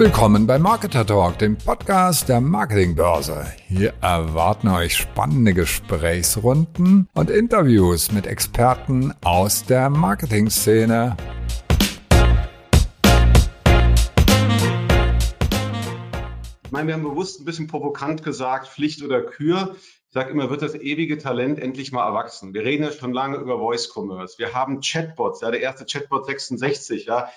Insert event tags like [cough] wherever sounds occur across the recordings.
Willkommen bei Marketer Talk, dem Podcast der Marketingbörse. Hier erwarten euch spannende Gesprächsrunden und Interviews mit Experten aus der Marketingszene. Ich meine, wir haben bewusst ein bisschen provokant gesagt, Pflicht oder Kür. Ich sage immer, wird das ewige Talent endlich mal erwachsen. Wir reden ja schon lange über Voice Commerce. Wir haben Chatbots, ja, der erste Chatbot 66, ja.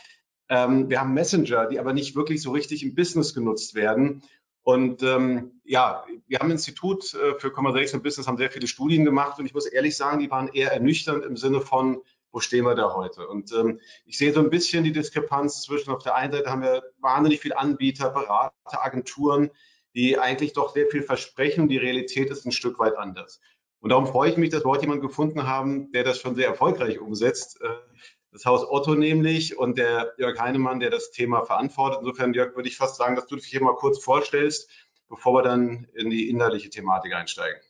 Ähm, wir haben Messenger, die aber nicht wirklich so richtig im Business genutzt werden. Und ähm, ja, wir haben Institut äh, für Conversation Business, haben sehr viele Studien gemacht und ich muss ehrlich sagen, die waren eher ernüchternd im Sinne von, wo stehen wir da heute? Und ähm, ich sehe so ein bisschen die Diskrepanz zwischen, auf der einen Seite haben wir wahnsinnig viele Anbieter, Berater, Agenturen, die eigentlich doch sehr viel versprechen. Die Realität ist ein Stück weit anders. Und darum freue ich mich, dass wir heute jemanden gefunden haben, der das schon sehr erfolgreich umsetzt. Äh, das Haus Otto nämlich und der Jörg Heinemann, der das Thema verantwortet. Insofern, Jörg, würde ich fast sagen, dass du dich hier mal kurz vorstellst, bevor wir dann in die inhaltliche Thematik einsteigen.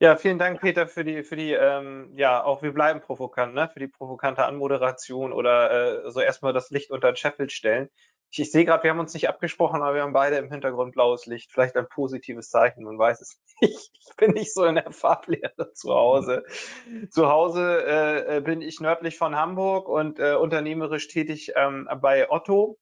Ja, vielen Dank, Peter, für die, für die, ähm, ja, auch wir bleiben provokant, ne? für die provokante Anmoderation oder äh, so erstmal das Licht unter den Scheffel stellen. Ich, ich sehe gerade, wir haben uns nicht abgesprochen, aber wir haben beide im Hintergrund blaues Licht. Vielleicht ein positives Zeichen, man weiß es [laughs] nicht. Ich bin nicht so in der Farblehre zu Hause. Zu Hause äh, äh, bin ich nördlich von Hamburg und äh, unternehmerisch tätig ähm, bei Otto.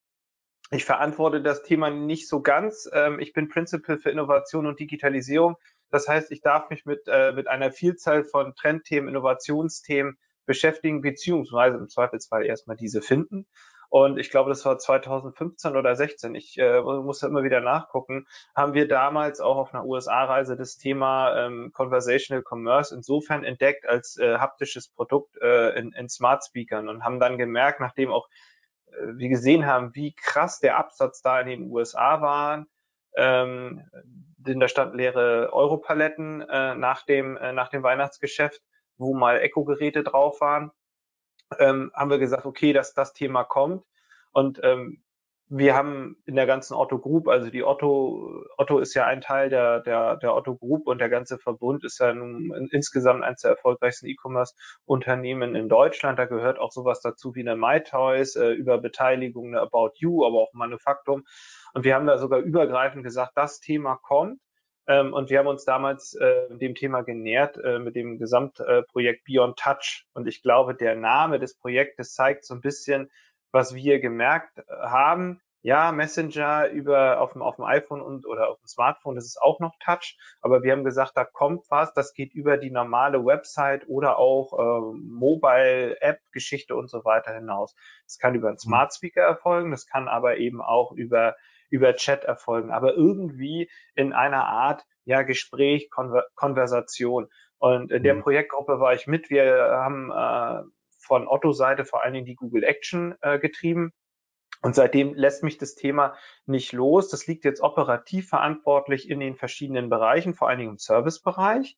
Ich verantworte das Thema nicht so ganz. Ähm, ich bin Principal für Innovation und Digitalisierung. Das heißt, ich darf mich mit, äh, mit einer Vielzahl von Trendthemen, Innovationsthemen beschäftigen, beziehungsweise im Zweifelsfall erstmal diese finden. Und ich glaube, das war 2015 oder 16. Ich äh, muss immer wieder nachgucken. Haben wir damals auch auf einer USA-Reise das Thema ähm, Conversational Commerce insofern entdeckt als äh, haptisches Produkt äh, in, in Smart Speakern und haben dann gemerkt, nachdem auch äh, wir gesehen haben, wie krass der Absatz da in den USA war, ähm, denn da standen leere Europaletten äh, nach dem äh, nach dem Weihnachtsgeschäft, wo mal Echo-Geräte drauf waren ähm, haben wir gesagt, okay, dass das Thema kommt. Und ähm, wir haben in der ganzen Otto Group, also die Otto, Otto ist ja ein Teil der, der, der Otto Group und der ganze Verbund ist ja nun insgesamt eines der erfolgreichsten E-Commerce-Unternehmen in Deutschland. Da gehört auch sowas dazu wie eine MyToys, äh, über Beteiligung, eine About You, aber auch Manufaktum. Und wir haben da sogar übergreifend gesagt, das Thema kommt. Ähm, und wir haben uns damals äh, dem Thema genähert äh, mit dem Gesamtprojekt Beyond Touch. Und ich glaube, der Name des Projektes zeigt so ein bisschen, was wir gemerkt äh, haben. Ja, Messenger über auf dem, auf dem iPhone und oder auf dem Smartphone, das ist auch noch Touch. Aber wir haben gesagt, da kommt was, das geht über die normale Website oder auch äh, Mobile-App-Geschichte und so weiter hinaus. Das kann über einen mhm. Smart Speaker erfolgen, das kann aber eben auch über über Chat erfolgen, aber irgendwie in einer Art ja Gespräch, Konver Konversation. Und in der mhm. Projektgruppe war ich mit. Wir haben äh, von Otto-Seite vor allen Dingen die Google Action äh, getrieben. Und seitdem lässt mich das Thema nicht los. Das liegt jetzt operativ verantwortlich in den verschiedenen Bereichen, vor allen Dingen im Servicebereich.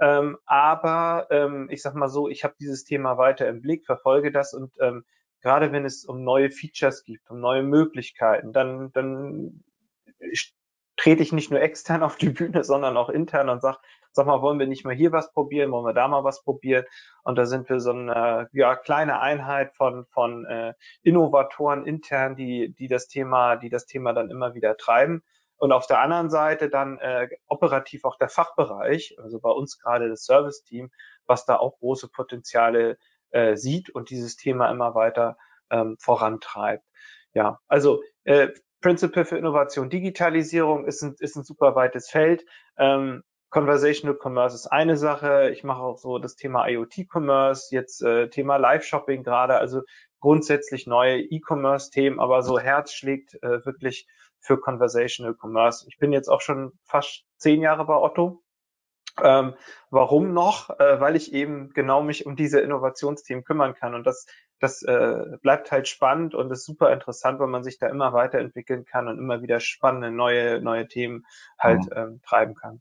Ähm, aber ähm, ich sag mal so, ich habe dieses Thema weiter im Blick, verfolge das und ähm, gerade wenn es um neue Features gibt, um neue Möglichkeiten, dann, dann trete ich nicht nur extern [laughs] auf die Bühne, sondern auch intern und sage, sag mal, wollen wir nicht mal hier was probieren, wollen wir da mal was probieren? Und da sind wir so eine ja, kleine Einheit von, von äh, Innovatoren intern, die, die das Thema, die das Thema dann immer wieder treiben. Und auf der anderen Seite dann äh, operativ auch der Fachbereich, also bei uns gerade das Service-Team, was da auch große Potenziale äh, sieht und dieses Thema immer weiter ähm, vorantreibt. Ja, also äh, Principle für Innovation, Digitalisierung ist ein, ist ein super weites Feld. Ähm, Conversational Commerce ist eine Sache. Ich mache auch so das Thema IoT-Commerce, jetzt äh, Thema Live-Shopping gerade, also grundsätzlich neue E-Commerce-Themen, aber so Herz schlägt äh, wirklich für Conversational Commerce. Ich bin jetzt auch schon fast zehn Jahre bei Otto ähm, warum noch? Äh, weil ich eben genau mich um diese Innovationsthemen kümmern kann. Und das, das äh, bleibt halt spannend und ist super interessant, weil man sich da immer weiterentwickeln kann und immer wieder spannende neue, neue Themen halt mhm. ähm, treiben kann.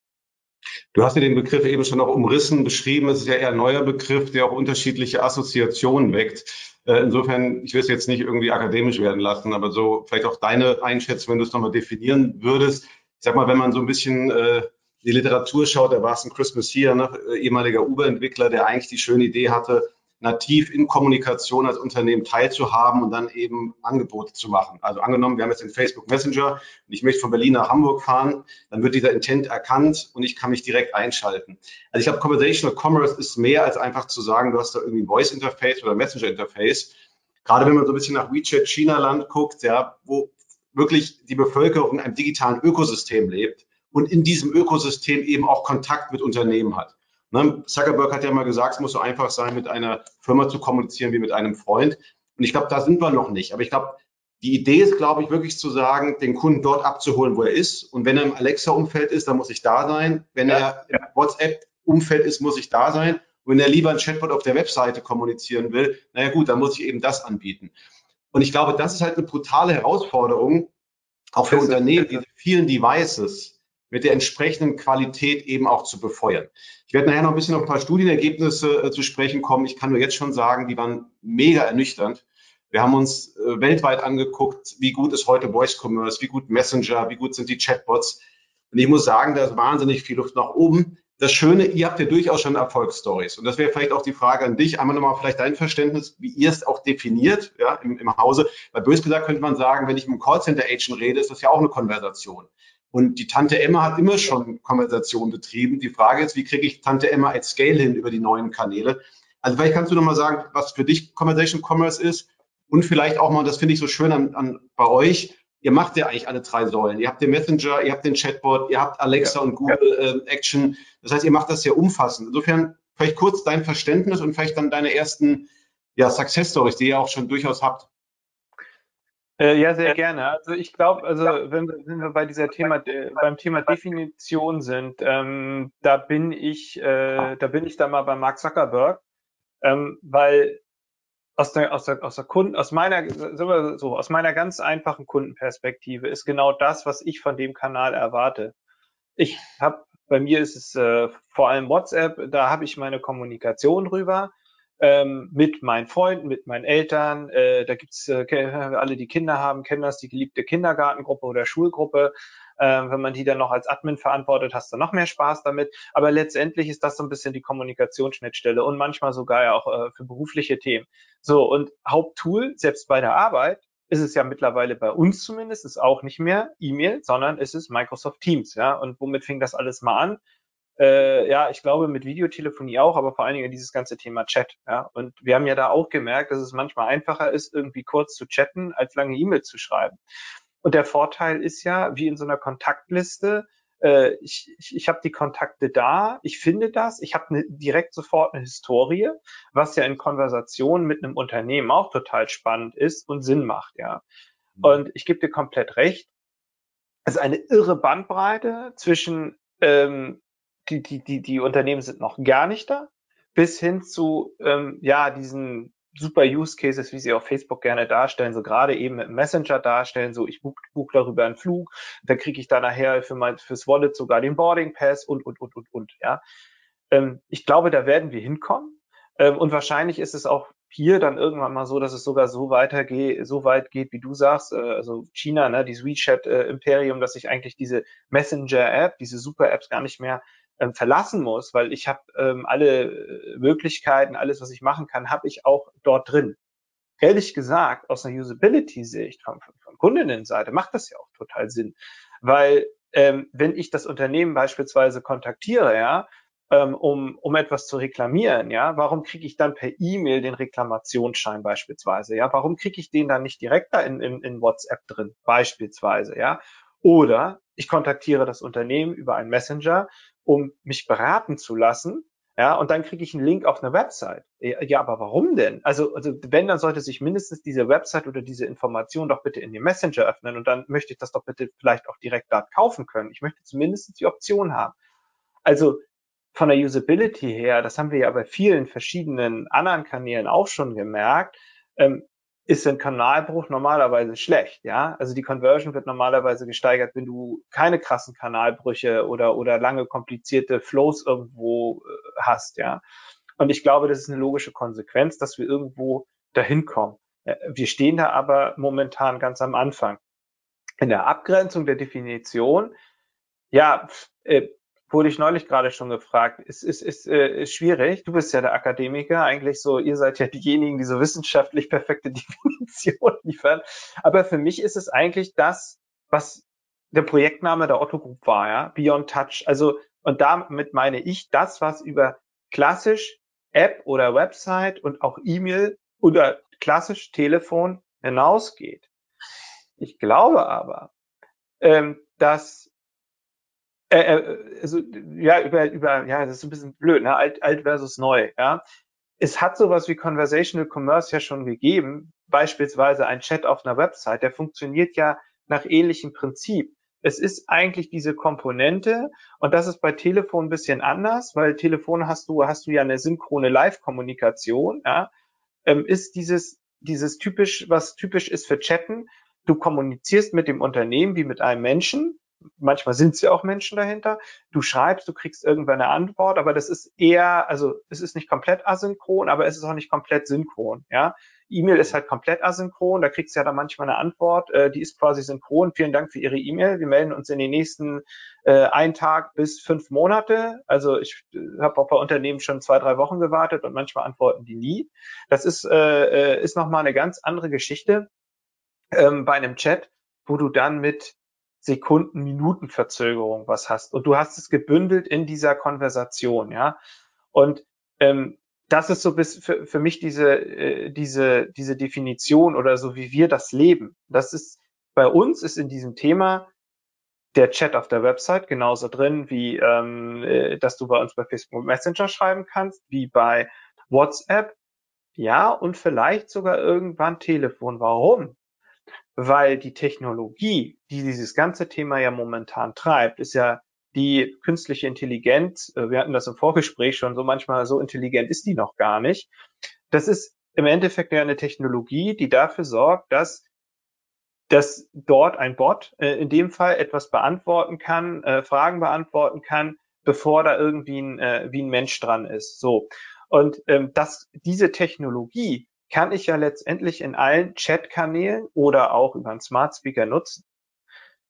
Du hast ja den Begriff eben schon auch umrissen, beschrieben. Es ist ja eher ein neuer Begriff, der auch unterschiedliche Assoziationen weckt. Äh, insofern, ich will es jetzt nicht irgendwie akademisch werden lassen, aber so vielleicht auch deine Einschätzung, wenn du es nochmal definieren würdest. Ich sag mal, wenn man so ein bisschen äh, die Literatur schaut, da war es ein Chris Messier, ne, ehemaliger Uber-Entwickler, der eigentlich die schöne Idee hatte, nativ in Kommunikation als Unternehmen teilzuhaben und dann eben Angebote zu machen. Also angenommen, wir haben jetzt den Facebook Messenger und ich möchte von Berlin nach Hamburg fahren, dann wird dieser Intent erkannt und ich kann mich direkt einschalten. Also ich glaube, Conversational Commerce ist mehr als einfach zu sagen, du hast da irgendwie ein Voice Interface oder Messenger Interface. Gerade wenn man so ein bisschen nach WeChat China-Land guckt, ja, wo wirklich die Bevölkerung in einem digitalen Ökosystem lebt und in diesem Ökosystem eben auch Kontakt mit Unternehmen hat. Ne? Zuckerberg hat ja mal gesagt, es muss so einfach sein, mit einer Firma zu kommunizieren wie mit einem Freund. Und ich glaube, da sind wir noch nicht. Aber ich glaube, die Idee ist, glaube ich, wirklich zu sagen, den Kunden dort abzuholen, wo er ist. Und wenn er im Alexa-Umfeld ist, dann muss ich da sein. Wenn ja, er im WhatsApp-Umfeld ist, muss ich da sein. Und wenn er lieber ein Chatbot auf der Webseite kommunizieren will, naja gut, dann muss ich eben das anbieten. Und ich glaube, das ist halt eine brutale Herausforderung, auch für Unternehmen, diese vielen Devices mit der entsprechenden Qualität eben auch zu befeuern. Ich werde nachher noch ein bisschen auf ein paar Studienergebnisse äh, zu sprechen kommen. Ich kann nur jetzt schon sagen, die waren mega ernüchternd. Wir haben uns äh, weltweit angeguckt, wie gut ist heute Voice Commerce, wie gut Messenger, wie gut sind die Chatbots. Und ich muss sagen, da ist wahnsinnig viel Luft nach oben. Das Schöne, ihr habt ja durchaus schon Erfolgsstories. Und das wäre vielleicht auch die Frage an dich. Einmal nochmal vielleicht dein Verständnis, wie ihr es auch definiert, ja, im, im Hause. Weil bös gesagt könnte man sagen, wenn ich mit einem Callcenter-Agent rede, ist das ja auch eine Konversation. Und die Tante Emma hat immer schon Konversation betrieben. Die Frage ist, wie kriege ich Tante Emma at Scale hin über die neuen Kanäle? Also vielleicht kannst du nochmal sagen, was für dich Conversation Commerce ist und vielleicht auch mal, das finde ich so schön an, an, bei euch, ihr macht ja eigentlich alle drei Säulen. Ihr habt den Messenger, ihr habt den Chatbot, ihr habt Alexa ja, und Google ja. äh, Action. Das heißt, ihr macht das sehr umfassend. Insofern vielleicht kurz dein Verständnis und vielleicht dann deine ersten ja, Success Stories, die ihr auch schon durchaus habt. Äh, ja, sehr gerne. Also ich glaube, also wenn wir, wenn wir bei dieser Thema äh, beim Thema Definition sind, ähm, da bin ich, äh, da bin ich da mal bei Mark Zuckerberg, ähm, weil aus der aus der aus der Kunden aus meiner so aus meiner ganz einfachen Kundenperspektive ist genau das, was ich von dem Kanal erwarte. Ich habe bei mir ist es äh, vor allem WhatsApp, da habe ich meine Kommunikation rüber ähm, mit meinen Freunden, mit meinen Eltern. Äh, da gibt's äh, alle, die Kinder haben, kennen das, die geliebte Kindergartengruppe oder Schulgruppe. Äh, wenn man die dann noch als Admin verantwortet, hast du noch mehr Spaß damit. Aber letztendlich ist das so ein bisschen die Kommunikationsschnittstelle und manchmal sogar ja auch äh, für berufliche Themen. So, und Haupttool, selbst bei der Arbeit, ist es ja mittlerweile bei uns zumindest, ist auch nicht mehr E-Mail, sondern es ist Microsoft Teams, ja. Und womit fing das alles mal an? Äh, ja, ich glaube mit Videotelefonie auch, aber vor allen Dingen dieses ganze Thema Chat. Ja, und wir haben ja da auch gemerkt, dass es manchmal einfacher ist, irgendwie kurz zu chatten, als lange E-Mail zu schreiben. Und der Vorteil ist ja, wie in so einer Kontaktliste, äh, ich, ich, ich habe die Kontakte da, ich finde das, ich habe ne, direkt sofort eine Historie, was ja in Konversationen mit einem Unternehmen auch total spannend ist und Sinn macht, ja. Mhm. Und ich gebe dir komplett recht. Es ist eine irre Bandbreite zwischen ähm, die, die, die, die Unternehmen sind noch gar nicht da, bis hin zu ähm, ja diesen super Use Cases, wie sie auf Facebook gerne darstellen, so gerade eben mit Messenger darstellen, so ich buch, buch darüber einen Flug, da kriege ich da nachher für mein fürs Wallet sogar den Boarding Pass und und und und und ja. Ähm, ich glaube, da werden wir hinkommen ähm, und wahrscheinlich ist es auch hier dann irgendwann mal so, dass es sogar so weitergeht, so weit geht, wie du sagst, äh, also China, ne, dieses WeChat äh, Imperium, dass ich eigentlich diese Messenger App, diese Super Apps gar nicht mehr ähm, verlassen muss, weil ich habe ähm, alle äh, Möglichkeiten, alles, was ich machen kann, habe ich auch dort drin. Ehrlich gesagt, aus einer Usability-Sicht von, von, von Kundinnenseite macht das ja auch total Sinn, weil ähm, wenn ich das Unternehmen beispielsweise kontaktiere, ja, ähm, um, um etwas zu reklamieren, ja, warum kriege ich dann per E-Mail den Reklamationsschein beispielsweise, ja, warum kriege ich den dann nicht direkt da in, in, in WhatsApp drin, beispielsweise, ja, oder ich kontaktiere das Unternehmen über einen Messenger um mich beraten zu lassen. Ja, und dann kriege ich einen Link auf eine Website. Ja, aber warum denn? Also, also wenn, dann sollte sich mindestens diese Website oder diese Information doch bitte in den Messenger öffnen und dann möchte ich das doch bitte vielleicht auch direkt dort kaufen können. Ich möchte zumindest die Option haben. Also von der Usability her, das haben wir ja bei vielen verschiedenen anderen Kanälen auch schon gemerkt, ähm, ist ein Kanalbruch normalerweise schlecht, ja. Also die Conversion wird normalerweise gesteigert, wenn du keine krassen Kanalbrüche oder, oder lange komplizierte Flows irgendwo äh, hast, ja. Und ich glaube, das ist eine logische Konsequenz, dass wir irgendwo dahin kommen. Äh, wir stehen da aber momentan ganz am Anfang. In der Abgrenzung der Definition, ja, äh, wurde ich neulich gerade schon gefragt. Ist, ist, ist, äh, ist schwierig. Du bist ja der Akademiker, eigentlich so, ihr seid ja diejenigen, die so wissenschaftlich perfekte [laughs] Definition liefern. Aber für mich ist es eigentlich das, was der Projektname der Otto Group war, ja, Beyond Touch. Also, und damit meine ich das, was über klassisch App oder Website und auch E-Mail oder klassisch Telefon hinausgeht. Ich glaube aber, ähm, dass äh, äh, also, ja, über, über, ja, das ist ein bisschen blöd, ne? alt, alt versus neu, ja. Es hat sowas wie Conversational Commerce ja schon gegeben, beispielsweise ein Chat auf einer Website, der funktioniert ja nach ähnlichem Prinzip. Es ist eigentlich diese Komponente und das ist bei Telefon ein bisschen anders, weil Telefon hast du, hast du ja eine synchrone Live-Kommunikation, ja, ähm, ist dieses, dieses typisch, was typisch ist für Chatten. Du kommunizierst mit dem Unternehmen wie mit einem Menschen manchmal sind es ja auch Menschen dahinter. Du schreibst, du kriegst irgendwann eine Antwort, aber das ist eher, also es ist nicht komplett asynchron, aber es ist auch nicht komplett synchron. Ja, E-Mail ist halt komplett asynchron, da kriegst du ja dann manchmal eine Antwort, äh, die ist quasi synchron. Vielen Dank für Ihre E-Mail. Wir melden uns in den nächsten äh, einen Tag bis fünf Monate. Also ich äh, habe auch bei Unternehmen schon zwei, drei Wochen gewartet und manchmal antworten die nie. Das ist, äh, äh ist nochmal eine ganz andere Geschichte ähm, bei einem Chat, wo du dann mit Sekunden, Minuten Verzögerung was hast. Und du hast es gebündelt in dieser Konversation, ja. Und ähm, das ist so bis für, für mich diese, äh, diese, diese Definition oder so, wie wir das leben. Das ist, bei uns ist in diesem Thema der Chat auf der Website genauso drin, wie ähm, äh, dass du bei uns bei Facebook Messenger schreiben kannst, wie bei WhatsApp. Ja, und vielleicht sogar irgendwann Telefon. Warum? Weil die Technologie, die dieses ganze Thema ja momentan treibt, ist ja die künstliche Intelligenz. Äh, wir hatten das im Vorgespräch schon so manchmal, so intelligent ist die noch gar nicht. Das ist im Endeffekt ja eine Technologie, die dafür sorgt, dass dass dort ein Bot äh, in dem Fall etwas beantworten kann, äh, Fragen beantworten kann, bevor da irgendwie ein, äh, wie ein Mensch dran ist. So. Und ähm, dass diese Technologie kann ich ja letztendlich in allen Chat-Kanälen oder auch über einen Smart Speaker nutzen.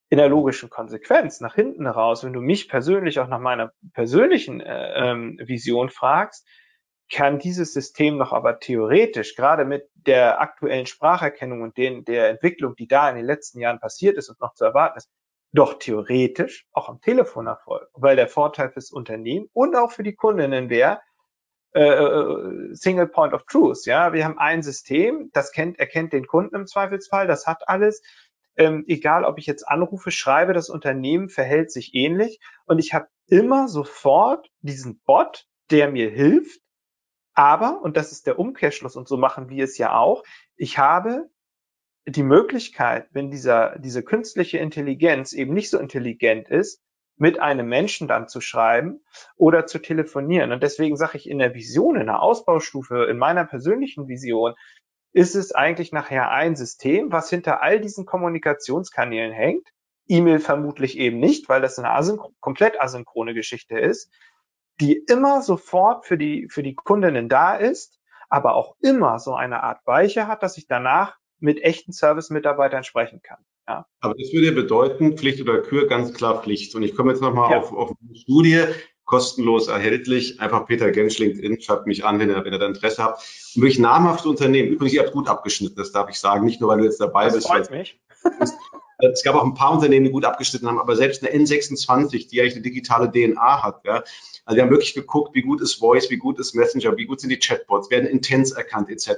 In der logischen Konsequenz nach hinten raus, wenn du mich persönlich auch nach meiner persönlichen äh, ähm, Vision fragst, kann dieses System noch aber theoretisch, gerade mit der aktuellen Spracherkennung und den, der Entwicklung, die da in den letzten Jahren passiert ist und noch zu erwarten ist, doch theoretisch auch am Telefon erfolgen, weil der Vorteil fürs Unternehmen und auch für die Kundinnen wäre, äh, äh, Single Point of Truth. Ja, wir haben ein System, das kennt, erkennt den Kunden im Zweifelsfall, das hat alles. Ähm, egal, ob ich jetzt anrufe, schreibe, das Unternehmen verhält sich ähnlich und ich habe immer sofort diesen Bot, der mir hilft. Aber, und das ist der Umkehrschluss und so machen wir es ja auch, ich habe die Möglichkeit, wenn dieser, diese künstliche Intelligenz eben nicht so intelligent ist, mit einem Menschen dann zu schreiben oder zu telefonieren. Und deswegen sage ich in der Vision, in der Ausbaustufe, in meiner persönlichen Vision, ist es eigentlich nachher ein System, was hinter all diesen Kommunikationskanälen hängt. E-Mail vermutlich eben nicht, weil das eine asynch komplett asynchrone Geschichte ist, die immer sofort für die, für die Kundinnen da ist, aber auch immer so eine Art Weiche hat, dass ich danach mit echten Service-Mitarbeitern sprechen kann. Ja. Aber das würde bedeuten, Pflicht oder Kür, ganz klar Pflicht. Und ich komme jetzt nochmal ja. auf, auf eine Studie, kostenlos erhältlich. Einfach Peter Gensch LinkedIn, schreibt mich an, wenn ihr, wenn ihr da Interesse habt. Und wirklich namhafte Unternehmen. Übrigens, ihr habt gut abgeschnitten, das darf ich sagen. Nicht nur, weil du jetzt dabei das bist. Freut mich. [laughs] Es gab auch ein paar Unternehmen, die gut abgeschnitten haben, aber selbst eine N26, die eigentlich eine digitale DNA hat, ja. Also wir haben wirklich geguckt, wie gut ist Voice, wie gut ist Messenger, wie gut sind die Chatbots, werden Intents erkannt, etc.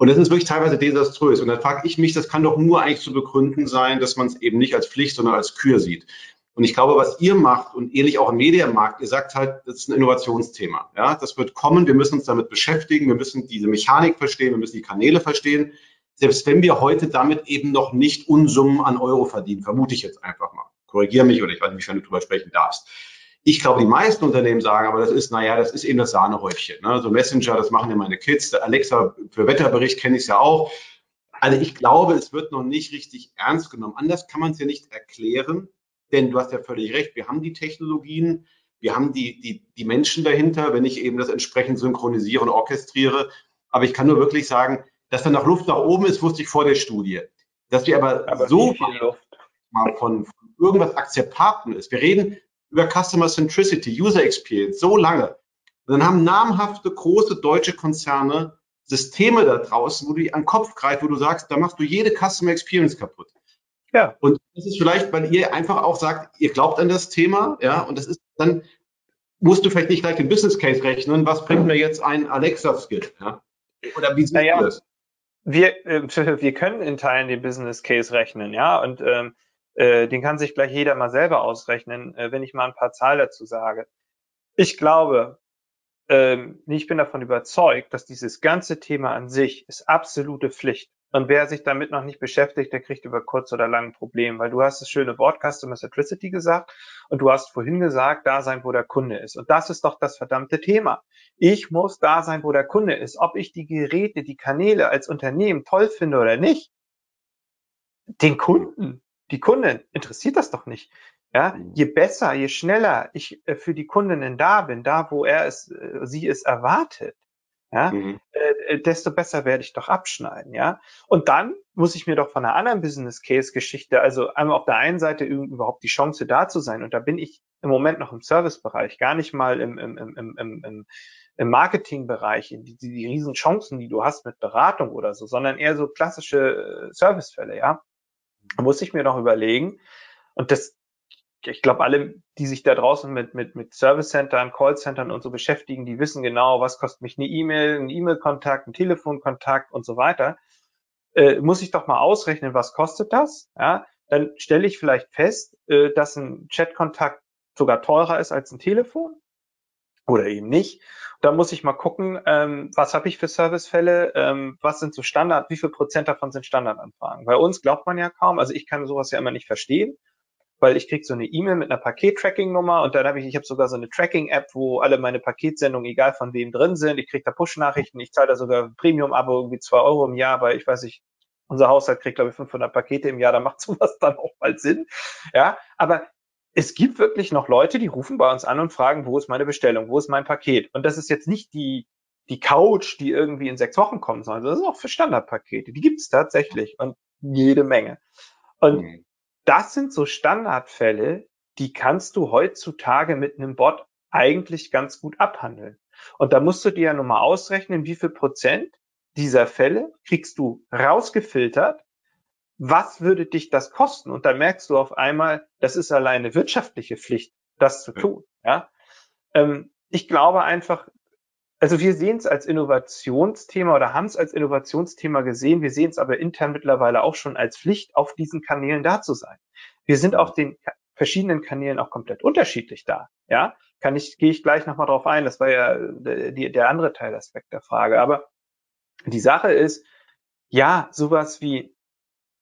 Und das ist wirklich teilweise desaströs. Und dann frage ich mich, das kann doch nur eigentlich zu begründen sein, dass man es eben nicht als Pflicht, sondern als Kür sieht. Und ich glaube, was ihr macht und ähnlich auch im Medienmarkt, ihr sagt halt, das ist ein Innovationsthema. Ja, das wird kommen. Wir müssen uns damit beschäftigen. Wir müssen diese Mechanik verstehen. Wir müssen die Kanäle verstehen. Selbst wenn wir heute damit eben noch nicht Unsummen an Euro verdienen, vermute ich jetzt einfach mal. Korrigiere mich oder ich weiß nicht, wenn du drüber sprechen darfst. Ich glaube, die meisten Unternehmen sagen, aber das ist, naja, das ist eben das Sahnehäubchen. Ne? So Messenger, das machen ja meine Kids. Alexa für Wetterbericht kenne ich es ja auch. Also ich glaube, es wird noch nicht richtig ernst genommen. Anders kann man es ja nicht erklären, denn du hast ja völlig recht. Wir haben die Technologien, wir haben die, die, die Menschen dahinter, wenn ich eben das entsprechend synchronisiere und orchestriere. Aber ich kann nur wirklich sagen, dass da noch Luft nach oben ist, wusste ich vor der Studie. Dass wir aber, aber so mal von, von irgendwas Akzeptablen ist. Wir reden über Customer Centricity, User Experience, so lange. Und dann haben namhafte große deutsche Konzerne Systeme da draußen, wo du an den Kopf greifst, wo du sagst, da machst du jede Customer Experience kaputt. Ja. Und das ist vielleicht, weil ihr einfach auch sagt, ihr glaubt an das Thema, ja, und das ist dann musst du vielleicht nicht gleich den Business Case rechnen, was bringt mir jetzt ein Alexa-Skill, ja? Oder wie siehst naja, du das? Wir, äh, [laughs] wir können in Teilen den Business Case rechnen, ja, und ähm, äh, den kann sich gleich jeder mal selber ausrechnen, äh, wenn ich mal ein paar Zahlen dazu sage. Ich glaube, ähm, ich bin davon überzeugt, dass dieses ganze Thema an sich ist absolute Pflicht. Und wer sich damit noch nicht beschäftigt, der kriegt über kurz oder lang ein Problem, weil du hast das schöne Wort Customer Centricity gesagt und du hast vorhin gesagt, da sein, wo der Kunde ist. Und das ist doch das verdammte Thema. Ich muss da sein, wo der Kunde ist. Ob ich die Geräte, die Kanäle als Unternehmen toll finde oder nicht, den Kunden, die Kunden interessiert das doch nicht. Ja, mhm. je besser, je schneller ich äh, für die Kundinnen da bin, da wo er es, äh, sie es erwartet, ja, mhm. äh, desto besser werde ich doch abschneiden, ja. Und dann muss ich mir doch von einer anderen Business Case Geschichte, also einmal auf der einen Seite überhaupt die Chance da zu sein, und da bin ich im Moment noch im Servicebereich, gar nicht mal im, im, im, im, im, im Marketingbereich, die, die, die riesen Chancen, die du hast mit Beratung oder so, sondern eher so klassische äh, Servicefälle, ja. Muss ich mir doch überlegen, und das ich glaube, alle, die sich da draußen mit, mit, mit Service-Centern, Call-Centern und so beschäftigen, die wissen genau, was kostet mich eine E-Mail, ein E-Mail-Kontakt, ein Telefonkontakt und so weiter. Äh, muss ich doch mal ausrechnen, was kostet das? Ja, dann stelle ich vielleicht fest, äh, dass ein Chat-Kontakt sogar teurer ist als ein Telefon oder eben nicht. Da muss ich mal gucken, ähm, was habe ich für Servicefälle, ähm, was sind so Standard, wie viel Prozent davon sind Standardanfragen. Bei uns glaubt man ja kaum, also ich kann sowas ja immer nicht verstehen weil ich krieg so eine E-Mail mit einer Paket-Tracking-Nummer und dann habe ich, ich habe sogar so eine Tracking-App, wo alle meine Paketsendungen, egal von wem drin sind, ich krieg da Push-Nachrichten, ich zahle da sogar Premium-Abo irgendwie zwei Euro im Jahr, weil ich weiß nicht, unser Haushalt kriegt glaube ich 500 Pakete im Jahr, da macht [laughs] sowas dann auch mal Sinn, ja, aber es gibt wirklich noch Leute, die rufen bei uns an und fragen, wo ist meine Bestellung, wo ist mein Paket? Und das ist jetzt nicht die, die Couch, die irgendwie in sechs Wochen kommt, sondern das ist auch für Standardpakete. Die gibt es tatsächlich und jede Menge. Und mhm das sind so Standardfälle, die kannst du heutzutage mit einem Bot eigentlich ganz gut abhandeln. Und da musst du dir ja nur mal ausrechnen, wie viel Prozent dieser Fälle kriegst du rausgefiltert. Was würde dich das kosten? Und da merkst du auf einmal, das ist alleine wirtschaftliche Pflicht, das zu tun. Ja? Ähm, ich glaube einfach, also wir sehen es als Innovationsthema oder haben es als Innovationsthema gesehen. Wir sehen es aber intern mittlerweile auch schon als Pflicht, auf diesen Kanälen da zu sein. Wir sind auf den verschiedenen Kanälen auch komplett unterschiedlich da. Ja, kann ich, gehe ich gleich nochmal drauf ein. Das war ja der, der andere Teilaspekt der Frage. Aber die Sache ist, ja, sowas wie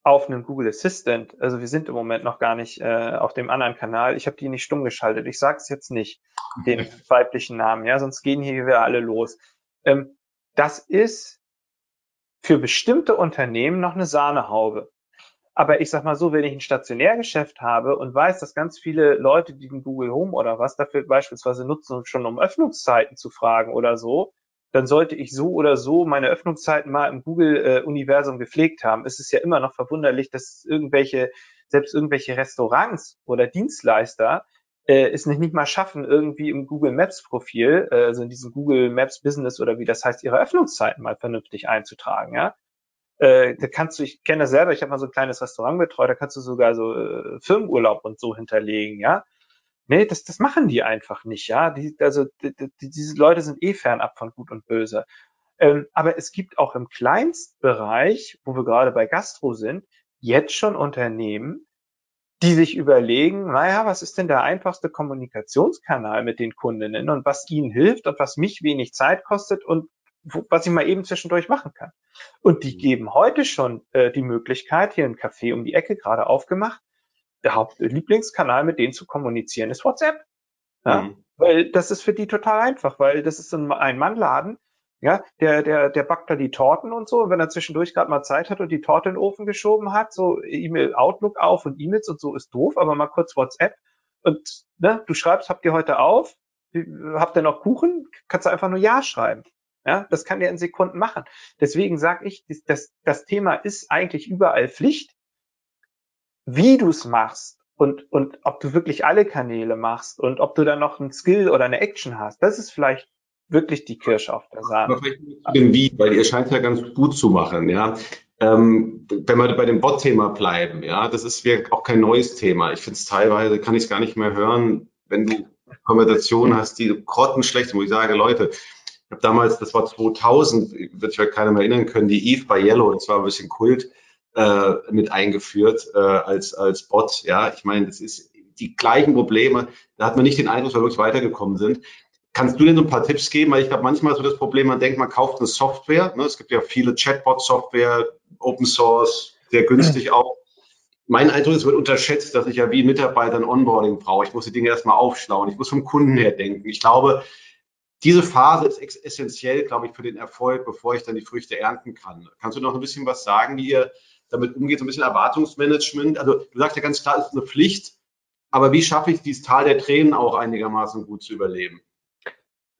auf einem Google Assistant, also wir sind im Moment noch gar nicht äh, auf dem anderen Kanal. Ich habe die nicht stumm geschaltet. Ich sage es jetzt nicht, den weiblichen Namen, ja, sonst gehen hier wieder alle los. Ähm, das ist für bestimmte Unternehmen noch eine Sahnehaube. Aber ich sag mal so, wenn ich ein Stationärgeschäft habe und weiß, dass ganz viele Leute, die den Google Home oder was dafür beispielsweise nutzen, schon um Öffnungszeiten zu fragen oder so, dann sollte ich so oder so meine Öffnungszeiten mal im Google-Universum gepflegt haben. Es ist ja immer noch verwunderlich, dass irgendwelche, selbst irgendwelche Restaurants oder Dienstleister äh, es nicht, nicht mal schaffen, irgendwie im Google Maps Profil, äh, also in diesem Google Maps Business oder wie das heißt, ihre Öffnungszeiten mal vernünftig einzutragen, ja. Äh, da kannst du, ich kenne das selber, ich habe mal so ein kleines Restaurant betreut, da kannst du sogar so äh, Firmenurlaub und so hinterlegen, ja. Nee, das, das machen die einfach nicht, ja. Die, also die, die, diese Leute sind eh fernab von Gut und Böse. Ähm, aber es gibt auch im Kleinstbereich, wo wir gerade bei Gastro sind, jetzt schon Unternehmen, die sich überlegen, naja, was ist denn der einfachste Kommunikationskanal mit den Kundinnen und was ihnen hilft und was mich wenig Zeit kostet und wo, was ich mal eben zwischendurch machen kann. Und die geben heute schon äh, die Möglichkeit, hier ein Café um die Ecke gerade aufgemacht, der Hauptlieblingskanal mit denen zu kommunizieren ist WhatsApp. Ja? Mhm. Weil das ist für die total einfach, weil das ist ein Ein-Mann-Laden. Ja, der, der, der backt da die Torten und so. Und wenn er zwischendurch gerade mal Zeit hat und die Torte in den Ofen geschoben hat, so E-Mail Outlook auf und E-Mails und so ist doof, aber mal kurz WhatsApp. Und ne, du schreibst, habt ihr heute auf? Habt ihr noch Kuchen? Kannst du einfach nur Ja schreiben. Ja, das kann der in Sekunden machen. Deswegen sage ich, das, das Thema ist eigentlich überall Pflicht wie du es machst und, und ob du wirklich alle Kanäle machst und ob du dann noch einen Skill oder eine Action hast, das ist vielleicht wirklich die Kirsche auf der Sahne. Aber vielleicht den Wie, weil ihr scheint ja ganz gut zu machen, ja. Ähm, wenn wir bei dem Bot-Thema bleiben, ja, das ist auch kein neues Thema. Ich finde es teilweise, kann ich es gar nicht mehr hören, wenn du Konversationen hast, die grottenschlecht sind, wo ich sage, Leute, ich habe damals, das war 2000, wird sich keiner mehr erinnern können, die Eve bei Yellow, das war ein bisschen Kult, äh, mit eingeführt äh, als, als Bot. Ja, ich meine, das ist die gleichen Probleme. Da hat man nicht den Eindruck, dass wir wirklich weitergekommen sind. Kannst du denn so ein paar Tipps geben? Weil ich glaube, manchmal so das Problem, man denkt, man kauft eine Software. Ne? Es gibt ja viele Chatbot-Software, Open Source, sehr günstig auch. Mein Eindruck ist, es wird unterschätzt, dass ich ja wie Mitarbeiter ein Onboarding brauche. Ich muss die Dinge erstmal aufschlauen. Ich muss vom Kunden her denken. Ich glaube, diese Phase ist essentiell, glaube ich, für den Erfolg, bevor ich dann die Früchte ernten kann. Kannst du noch ein bisschen was sagen, wie ihr damit umgeht, so ein bisschen Erwartungsmanagement. Also du sagst ja ganz klar, es ist eine Pflicht, aber wie schaffe ich dieses Tal der Tränen auch einigermaßen gut zu überleben?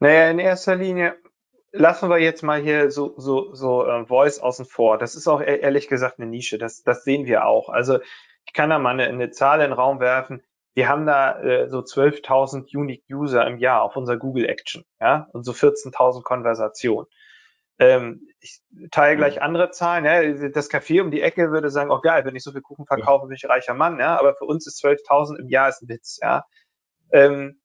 Naja, in erster Linie lassen wir jetzt mal hier so, so, so äh, Voice außen vor. Das ist auch e-, ehrlich gesagt eine Nische. Das, das sehen wir auch. Also ich kann da mal eine, eine Zahl in den Raum werfen. Wir haben da äh, so 12.000 Unique User im Jahr auf unserer Google Action, ja, und so 14.000 Konversationen. Ähm, ich teile gleich mhm. andere Zahlen. Ja. Das Café um die Ecke würde sagen, oh geil, wenn ich so viel Kuchen verkaufe, bin ich ein reicher Mann. Ja. Aber für uns ist 12.000 im Jahr ist ein Witz. Ja. Ähm,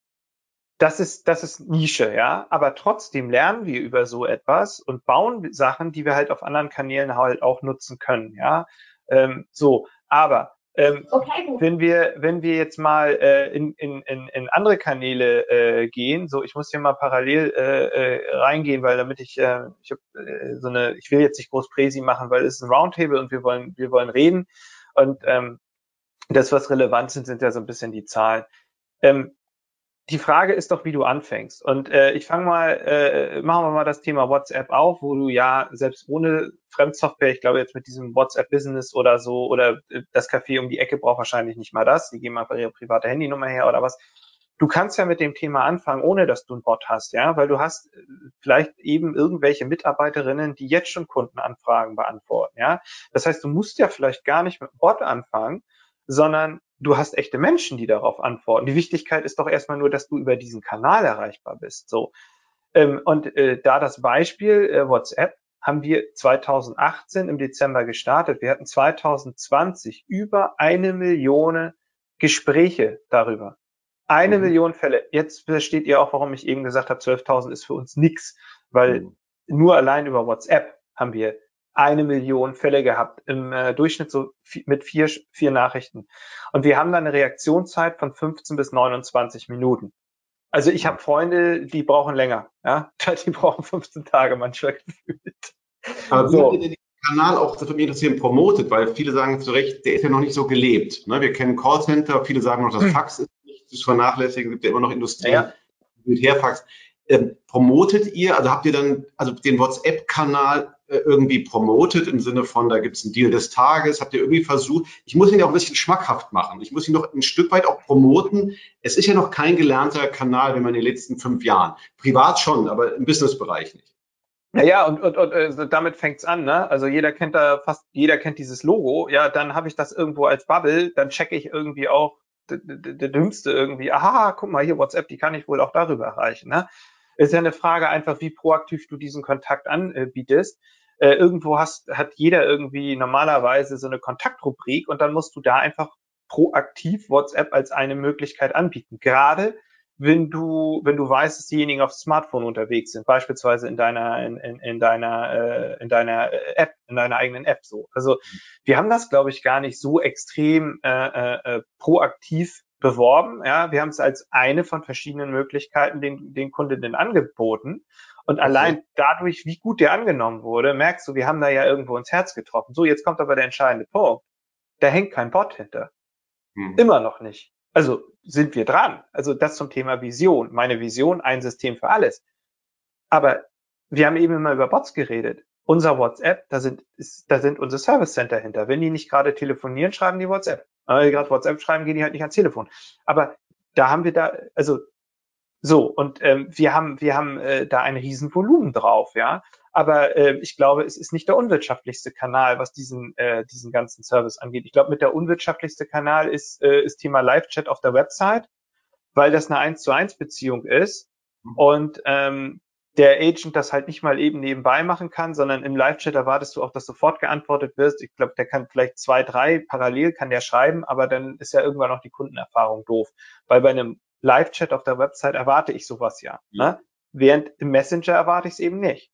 das ist, das ist Nische, ja. Aber trotzdem lernen wir über so etwas und bauen Sachen, die wir halt auf anderen Kanälen halt auch nutzen können, ja. Ähm, so, aber ähm, okay, wenn wir, wenn wir jetzt mal äh, in, in, in, in andere Kanäle äh, gehen, so ich muss hier mal parallel äh, äh, reingehen, weil damit ich, äh, ich hab, äh, so eine, ich will jetzt nicht groß Präsi machen, weil es ist ein Roundtable und wir wollen, wir wollen reden und ähm, das, was relevant sind, sind ja so ein bisschen die Zahlen. Ähm, die Frage ist doch, wie du anfängst. Und äh, ich fange mal, äh, machen wir mal das Thema WhatsApp auf, wo du ja selbst ohne Fremdsoftware, ich glaube jetzt mit diesem WhatsApp Business oder so, oder äh, das Café um die Ecke braucht wahrscheinlich nicht mal das, die geben einfach ihre private Handynummer her oder was. Du kannst ja mit dem Thema anfangen, ohne dass du einen Bot hast, ja, weil du hast äh, vielleicht eben irgendwelche Mitarbeiterinnen, die jetzt schon Kundenanfragen beantworten, ja. Das heißt, du musst ja vielleicht gar nicht mit einem Bot anfangen, sondern du hast echte Menschen, die darauf antworten. Die Wichtigkeit ist doch erstmal nur, dass du über diesen Kanal erreichbar bist. So. Ähm, und äh, da das Beispiel äh, WhatsApp haben wir 2018 im Dezember gestartet. Wir hatten 2020 über eine Million Gespräche darüber. Eine mhm. Million Fälle. Jetzt versteht ihr auch, warum ich eben gesagt habe, 12.000 ist für uns nichts, weil mhm. nur allein über WhatsApp haben wir eine Million Fälle gehabt, im äh, Durchschnitt so mit vier, vier Nachrichten. Und wir haben dann eine Reaktionszeit von 15 bis 29 Minuten. Also ich habe Freunde, die brauchen länger, ja, [laughs] die brauchen 15 Tage manchmal gefühlt. Aber so. wie den Kanal auch, das würde mich interessieren, promotet, weil viele sagen zu Recht, der ist ja noch nicht so gelebt. Ne? Wir kennen Callcenter, viele sagen noch, das hm. Fax ist nicht zu vernachlässigen, gibt ja immer noch Industrie ja. mit Herfax. Ähm, promotet ihr, also habt ihr dann also den WhatsApp-Kanal äh, irgendwie promotet im Sinne von, da gibt es einen Deal des Tages, habt ihr irgendwie versucht, ich muss ihn ja auch ein bisschen schmackhaft machen. Ich muss ihn noch ein Stück weit auch promoten. Es ist ja noch kein gelernter Kanal, wenn man in den letzten fünf Jahren. Privat schon, aber im Businessbereich nicht. Naja, und, und, und äh, damit fängt's an, ne? Also jeder kennt da fast, jeder kennt dieses Logo, ja, dann habe ich das irgendwo als Bubble, dann checke ich irgendwie auch der Dümmste irgendwie, aha, guck mal hier, WhatsApp, die kann ich wohl auch darüber erreichen. Ne? Ist ja eine Frage einfach, wie proaktiv du diesen Kontakt anbietest. Äh, irgendwo hast, hat jeder irgendwie normalerweise so eine Kontaktrubrik und dann musst du da einfach proaktiv WhatsApp als eine Möglichkeit anbieten. Gerade wenn du, wenn du weißt, dass diejenigen auf Smartphone unterwegs sind, beispielsweise in deiner, in, in, in deiner, äh, in deiner App, in deiner eigenen App so. Also wir haben das, glaube ich, gar nicht so extrem äh, äh, äh proaktiv beworben. Ja, wir haben es als eine von verschiedenen Möglichkeiten den, den Kundinnen angeboten. Und okay. allein dadurch, wie gut der angenommen wurde, merkst du, wir haben da ja irgendwo ins Herz getroffen. So, jetzt kommt aber der entscheidende Punkt. Da hängt kein Bot hinter. Hm. Immer noch nicht. Also sind wir dran. Also das zum Thema Vision. Meine Vision, ein System für alles. Aber wir haben eben immer über Bots geredet. Unser WhatsApp, da sind, ist, da sind unsere Service Center hinter. Wenn die nicht gerade telefonieren, schreiben die WhatsApp. Die gerade WhatsApp schreiben, gehen die halt nicht ans Telefon. Aber da haben wir da, also so, und ähm, wir haben, wir haben äh, da ein Riesenvolumen drauf, ja. Aber äh, ich glaube, es ist nicht der unwirtschaftlichste Kanal, was diesen, äh, diesen ganzen Service angeht. Ich glaube, mit der unwirtschaftlichste Kanal ist, äh, ist Thema Live-Chat auf der Website, weil das eine 1 zu 1 Beziehung ist. Mhm. Und ähm, der Agent das halt nicht mal eben nebenbei machen kann, sondern im Live-Chat erwartest du auch, dass sofort geantwortet wirst. Ich glaube, der kann vielleicht zwei, drei parallel kann der schreiben, aber dann ist ja irgendwann noch die Kundenerfahrung doof. Weil bei einem Live-Chat auf der Website erwarte ich sowas ja. Ne? Während im Messenger erwarte ich es eben nicht.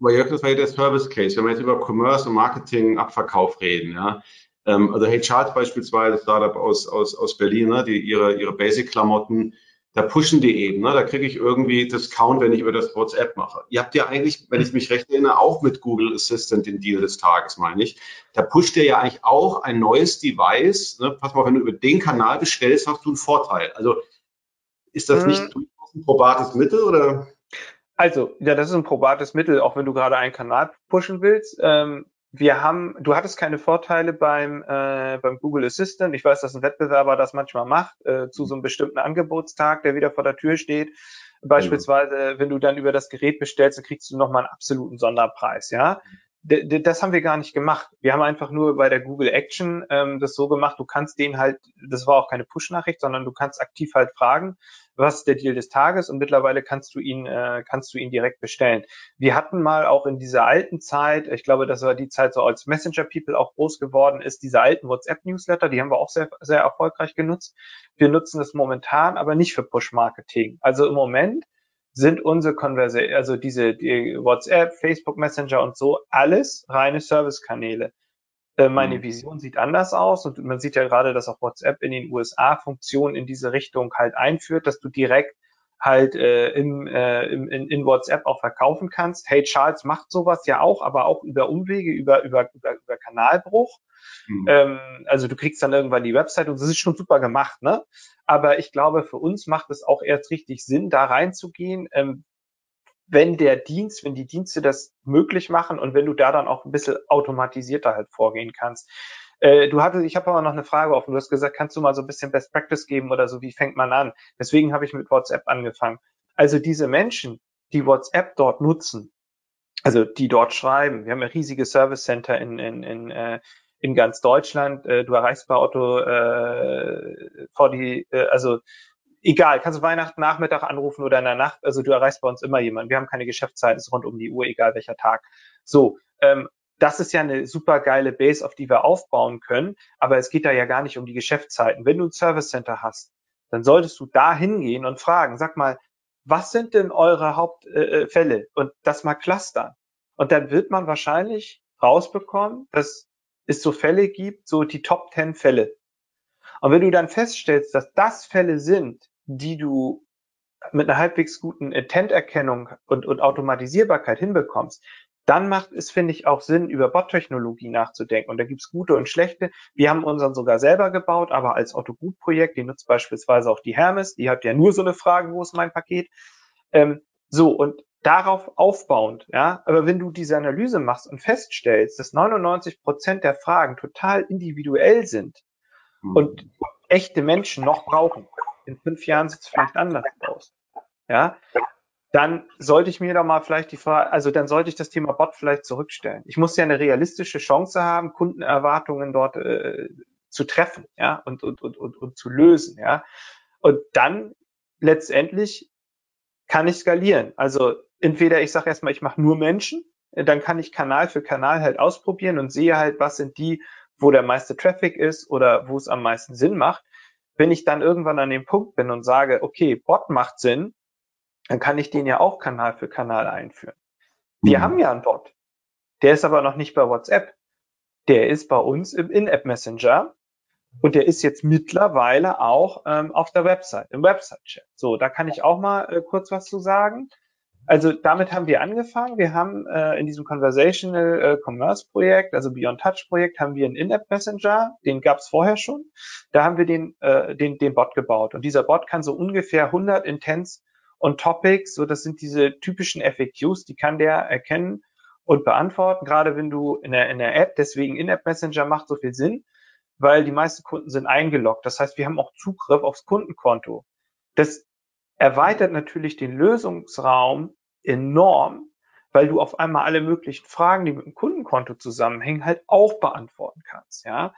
Aber Jörg, das war ja der Service Case. Wenn wir jetzt über Commerce und Marketing, Abverkauf reden, ja. Ähm, also Hey Charts beispielsweise, Startup aus, aus, aus Berlin, ne, die ihre, ihre Basic-Klamotten da pushen die eben. Ne? Da kriege ich irgendwie Discount, wenn ich über das WhatsApp mache. Ihr habt ja eigentlich, wenn ich mich recht erinnere, auch mit Google Assistant den Deal des Tages, meine ich. Da pusht ihr ja eigentlich auch ein neues Device. Ne? Pass mal, wenn du über den Kanal bestellst, hast du einen Vorteil. Also ist das nicht hm. ein probates Mittel oder? Also, ja, das ist ein probates Mittel, auch wenn du gerade einen Kanal pushen willst. Ähm, wir haben, du hattest keine Vorteile beim, äh, beim Google Assistant. Ich weiß, dass ein Wettbewerber das manchmal macht, äh, zu so einem bestimmten Angebotstag, der wieder vor der Tür steht. Beispielsweise, wenn du dann über das Gerät bestellst, dann kriegst du nochmal einen absoluten Sonderpreis, ja. Das haben wir gar nicht gemacht. Wir haben einfach nur bei der Google Action ähm, das so gemacht, du kannst den halt, das war auch keine Push-Nachricht, sondern du kannst aktiv halt fragen, was ist der Deal des Tages und mittlerweile kannst du ihn, äh, kannst du ihn direkt bestellen. Wir hatten mal auch in dieser alten Zeit, ich glaube, das war die Zeit so als Messenger People auch groß geworden ist, diese alten WhatsApp Newsletter, die haben wir auch sehr, sehr erfolgreich genutzt. Wir nutzen das momentan, aber nicht für Push Marketing. Also im Moment sind unsere Conversation, also diese die WhatsApp, Facebook Messenger und so, alles reine Servicekanäle. Äh, meine mhm. Vision sieht anders aus und man sieht ja gerade, dass auch WhatsApp in den USA Funktionen in diese Richtung halt einführt, dass du direkt halt äh, im, äh, im, in, in WhatsApp auch verkaufen kannst. Hey Charles macht sowas ja auch, aber auch über Umwege, über, über, über, über Kanalbruch. Mhm. Ähm, also du kriegst dann irgendwann die Website und das ist schon super gemacht, ne? Aber ich glaube, für uns macht es auch erst richtig Sinn, da reinzugehen, ähm, wenn der Dienst, wenn die Dienste das möglich machen und wenn du da dann auch ein bisschen automatisierter halt vorgehen kannst. Äh, du hattest, ich habe aber noch eine Frage offen. Du hast gesagt, kannst du mal so ein bisschen Best Practice geben oder so? Wie fängt man an? Deswegen habe ich mit WhatsApp angefangen. Also diese Menschen, die WhatsApp dort nutzen, also die dort schreiben, wir haben ja riesige Service Center in, in, in, äh, in ganz Deutschland. Äh, du erreichst bei Otto äh, vor die, äh, also egal, kannst du Weihnachten Nachmittag anrufen oder in der Nacht, also du erreichst bei uns immer jemanden. Wir haben keine Geschäftszeiten, es ist rund um die Uhr, egal welcher Tag. So, ähm, das ist ja eine super geile Base, auf die wir aufbauen können, aber es geht da ja gar nicht um die Geschäftszeiten. Wenn du ein Service Center hast, dann solltest du da hingehen und fragen, sag mal, was sind denn eure Hauptfälle? Äh, und das mal clustern. Und dann wird man wahrscheinlich rausbekommen, dass es so Fälle gibt, so die Top 10 Fälle. Und wenn du dann feststellst, dass das Fälle sind, die du mit einer halbwegs guten Intent-Erkennung und, und Automatisierbarkeit hinbekommst, dann macht es, finde ich, auch Sinn, über Bot-Technologie nachzudenken. Und da gibt's gute und schlechte. Wir haben unseren sogar selber gebaut, aber als Otto-Gut-Projekt, die nutzt beispielsweise auch die Hermes, die hat ja nur so eine Frage, wo ist mein Paket? Ähm, so, und darauf aufbauend, ja, aber wenn du diese Analyse machst und feststellst, dass 99 Prozent der Fragen total individuell sind, Mhm. und echte Menschen noch brauchen, in fünf Jahren sieht es vielleicht anders aus. Ja, dann sollte ich mir doch mal vielleicht die Frage, also dann sollte ich das Thema Bot vielleicht zurückstellen. Ich muss ja eine realistische Chance haben, Kundenerwartungen dort äh, zu treffen, ja, und, und, und, und, und zu lösen, ja. Und dann letztendlich kann ich skalieren. Also entweder ich sage erstmal, ich mache nur Menschen, dann kann ich Kanal für Kanal halt ausprobieren und sehe halt, was sind die wo der meiste Traffic ist oder wo es am meisten Sinn macht. Wenn ich dann irgendwann an dem Punkt bin und sage, okay, Bot macht Sinn, dann kann ich den ja auch Kanal für Kanal einführen. Wir mhm. haben ja einen Bot. Der ist aber noch nicht bei WhatsApp. Der ist bei uns im In-App Messenger und der ist jetzt mittlerweile auch ähm, auf der Website, im Website-Chat. So, da kann ich auch mal äh, kurz was zu sagen. Also damit haben wir angefangen. Wir haben äh, in diesem Conversational äh, Commerce Projekt, also Beyond Touch Projekt, haben wir einen In-App Messenger, den gab es vorher schon. Da haben wir den, äh, den, den Bot gebaut. Und dieser Bot kann so ungefähr 100 Intents und Topics, so das sind diese typischen FAQs, die kann der erkennen und beantworten. Gerade wenn du in der, in der App, deswegen In-App Messenger macht so viel Sinn, weil die meisten Kunden sind eingeloggt. Das heißt, wir haben auch Zugriff aufs Kundenkonto. Das erweitert natürlich den Lösungsraum enorm, weil du auf einmal alle möglichen Fragen, die mit dem Kundenkonto zusammenhängen, halt auch beantworten kannst, ja.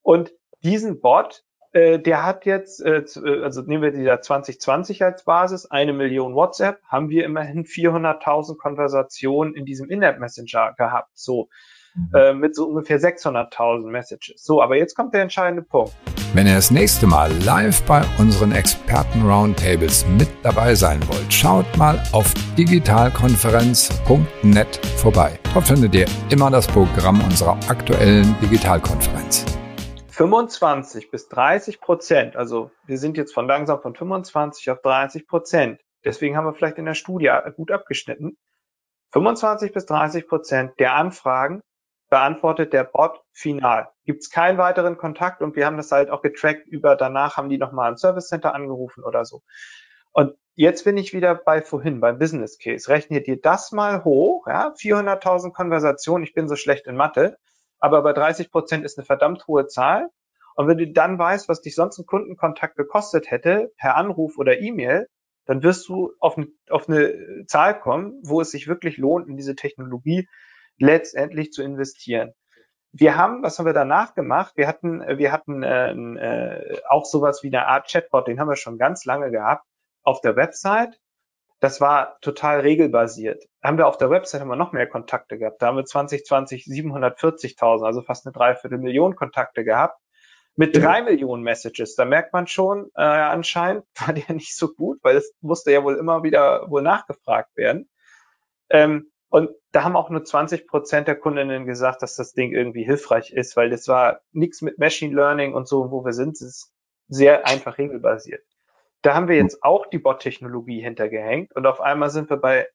Und diesen Bot, äh, der hat jetzt, äh, äh also nehmen wir die da 2020 als Basis, eine Million WhatsApp, haben wir immerhin 400.000 Konversationen in diesem In-App Messenger gehabt, so mhm. äh, mit so ungefähr 600.000 Messages. So, aber jetzt kommt der entscheidende Punkt. Wenn ihr das nächste Mal live bei unseren Experten-Roundtables mit dabei sein wollt, schaut mal auf digitalkonferenz.net vorbei. Dort findet ihr immer das Programm unserer aktuellen Digitalkonferenz. 25 bis 30 Prozent, also wir sind jetzt von langsam von 25 auf 30 Prozent, deswegen haben wir vielleicht in der Studie gut abgeschnitten, 25 bis 30 Prozent der Anfragen beantwortet der Bot final. Gibt es keinen weiteren Kontakt und wir haben das halt auch getrackt über danach haben die nochmal ein Service Center angerufen oder so. Und jetzt bin ich wieder bei vorhin, beim Business Case. Rechne dir das mal hoch, ja, 400.000 Konversationen, ich bin so schlecht in Mathe, aber bei 30 Prozent ist eine verdammt hohe Zahl. Und wenn du dann weißt, was dich sonst ein Kundenkontakt gekostet hätte, per Anruf oder E-Mail, dann wirst du auf, eine, auf eine Zahl kommen, wo es sich wirklich lohnt, in diese Technologie letztendlich zu investieren. Wir haben, was haben wir danach gemacht? Wir hatten, wir hatten äh, äh, auch sowas wie eine Art Chatbot, den haben wir schon ganz lange gehabt, auf der Website. Das war total regelbasiert. Haben wir auf der Website wir noch mehr Kontakte gehabt. Da haben wir 2020 740.000, also fast eine Dreiviertelmillion Kontakte gehabt. Mit drei Millionen Messages, da merkt man schon, äh, anscheinend [laughs] war der nicht so gut, weil es musste ja wohl immer wieder wohl nachgefragt werden. Ähm, und da haben auch nur 20 Prozent der Kundinnen gesagt, dass das Ding irgendwie hilfreich ist, weil das war nichts mit Machine Learning und so, wo wir sind, es ist sehr einfach regelbasiert. Da haben wir jetzt auch die Bot-Technologie hintergehängt und auf einmal sind wir bei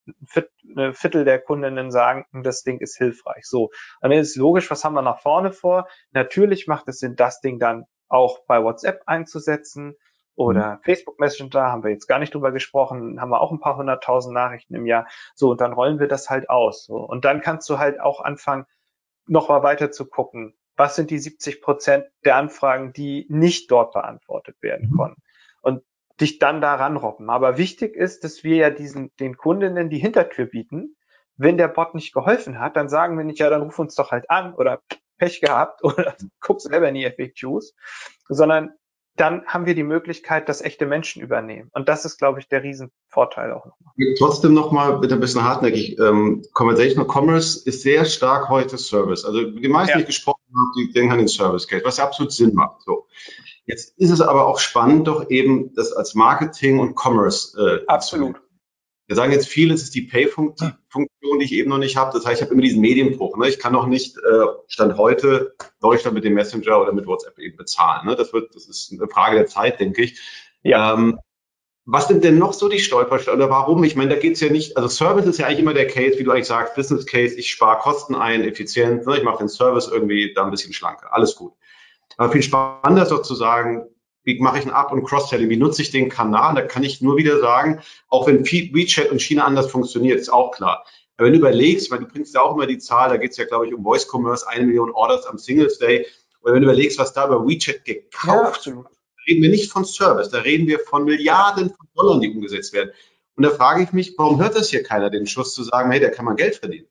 ein Viertel der Kundinnen sagen, das Ding ist hilfreich. So, dann ist logisch, was haben wir nach vorne vor? Natürlich macht es Sinn, das Ding dann auch bei WhatsApp einzusetzen oder mhm. Facebook Messenger, haben wir jetzt gar nicht drüber gesprochen, haben wir auch ein paar hunderttausend Nachrichten im Jahr. So, und dann rollen wir das halt aus. So. Und dann kannst du halt auch anfangen, noch mal weiter zu gucken. Was sind die 70 Prozent der Anfragen, die nicht dort beantwortet werden mhm. konnten? Und dich dann daran robben. Aber wichtig ist, dass wir ja diesen, den Kundinnen die Hintertür bieten. Wenn der Bot nicht geholfen hat, dann sagen wir nicht, ja, dann ruf uns doch halt an oder Pech gehabt [laughs] oder guck selber in die FAQs, sondern dann haben wir die Möglichkeit, dass echte Menschen übernehmen. Und das ist, glaube ich, der Riesenvorteil auch nochmal. Trotzdem nochmal bitte ein bisschen hartnäckig. Ähm, Conversational Commerce ist sehr stark heute Service. Also die meisten, ja. die ich gesprochen habe, die denken an den Service Case, was ja absolut Sinn macht. So. Jetzt ist es aber auch spannend, doch eben das als Marketing und Commerce äh, Absolut. Wir sagen jetzt viel, es ist die Pay-Funktion, die ich eben noch nicht habe. Das heißt, ich habe immer diesen Medienbruch. Ne? Ich kann noch nicht äh, Stand heute Deutschland mit dem Messenger oder mit WhatsApp eben bezahlen. Ne? Das wird, das ist eine Frage der Zeit, denke ich. Ja. Ähm, was sind denn noch so die Stolpersteine oder warum? Ich meine, da geht es ja nicht, also Service ist ja eigentlich immer der Case, wie du eigentlich sagst, Business Case, ich spare Kosten ein, effizient, ne? ich mache den Service irgendwie da ein bisschen schlanker, alles gut. Aber viel spannender ist doch zu sagen, wie mache ich ein Up- und Cross-Selling? Wie nutze ich den Kanal? Da kann ich nur wieder sagen, auch wenn WeChat und China anders funktioniert, ist auch klar. Aber wenn du überlegst, weil du bringst ja auch immer die Zahl, da geht es ja, glaube ich, um Voice Commerce, eine Million Orders am Singles Day. Und wenn du überlegst, was da über WeChat gekauft ja, reden wir nicht von Service, da reden wir von Milliarden von Dollar, die umgesetzt werden. Und da frage ich mich, warum hört das hier keiner, den Schuss zu sagen, hey, da kann man Geld verdienen?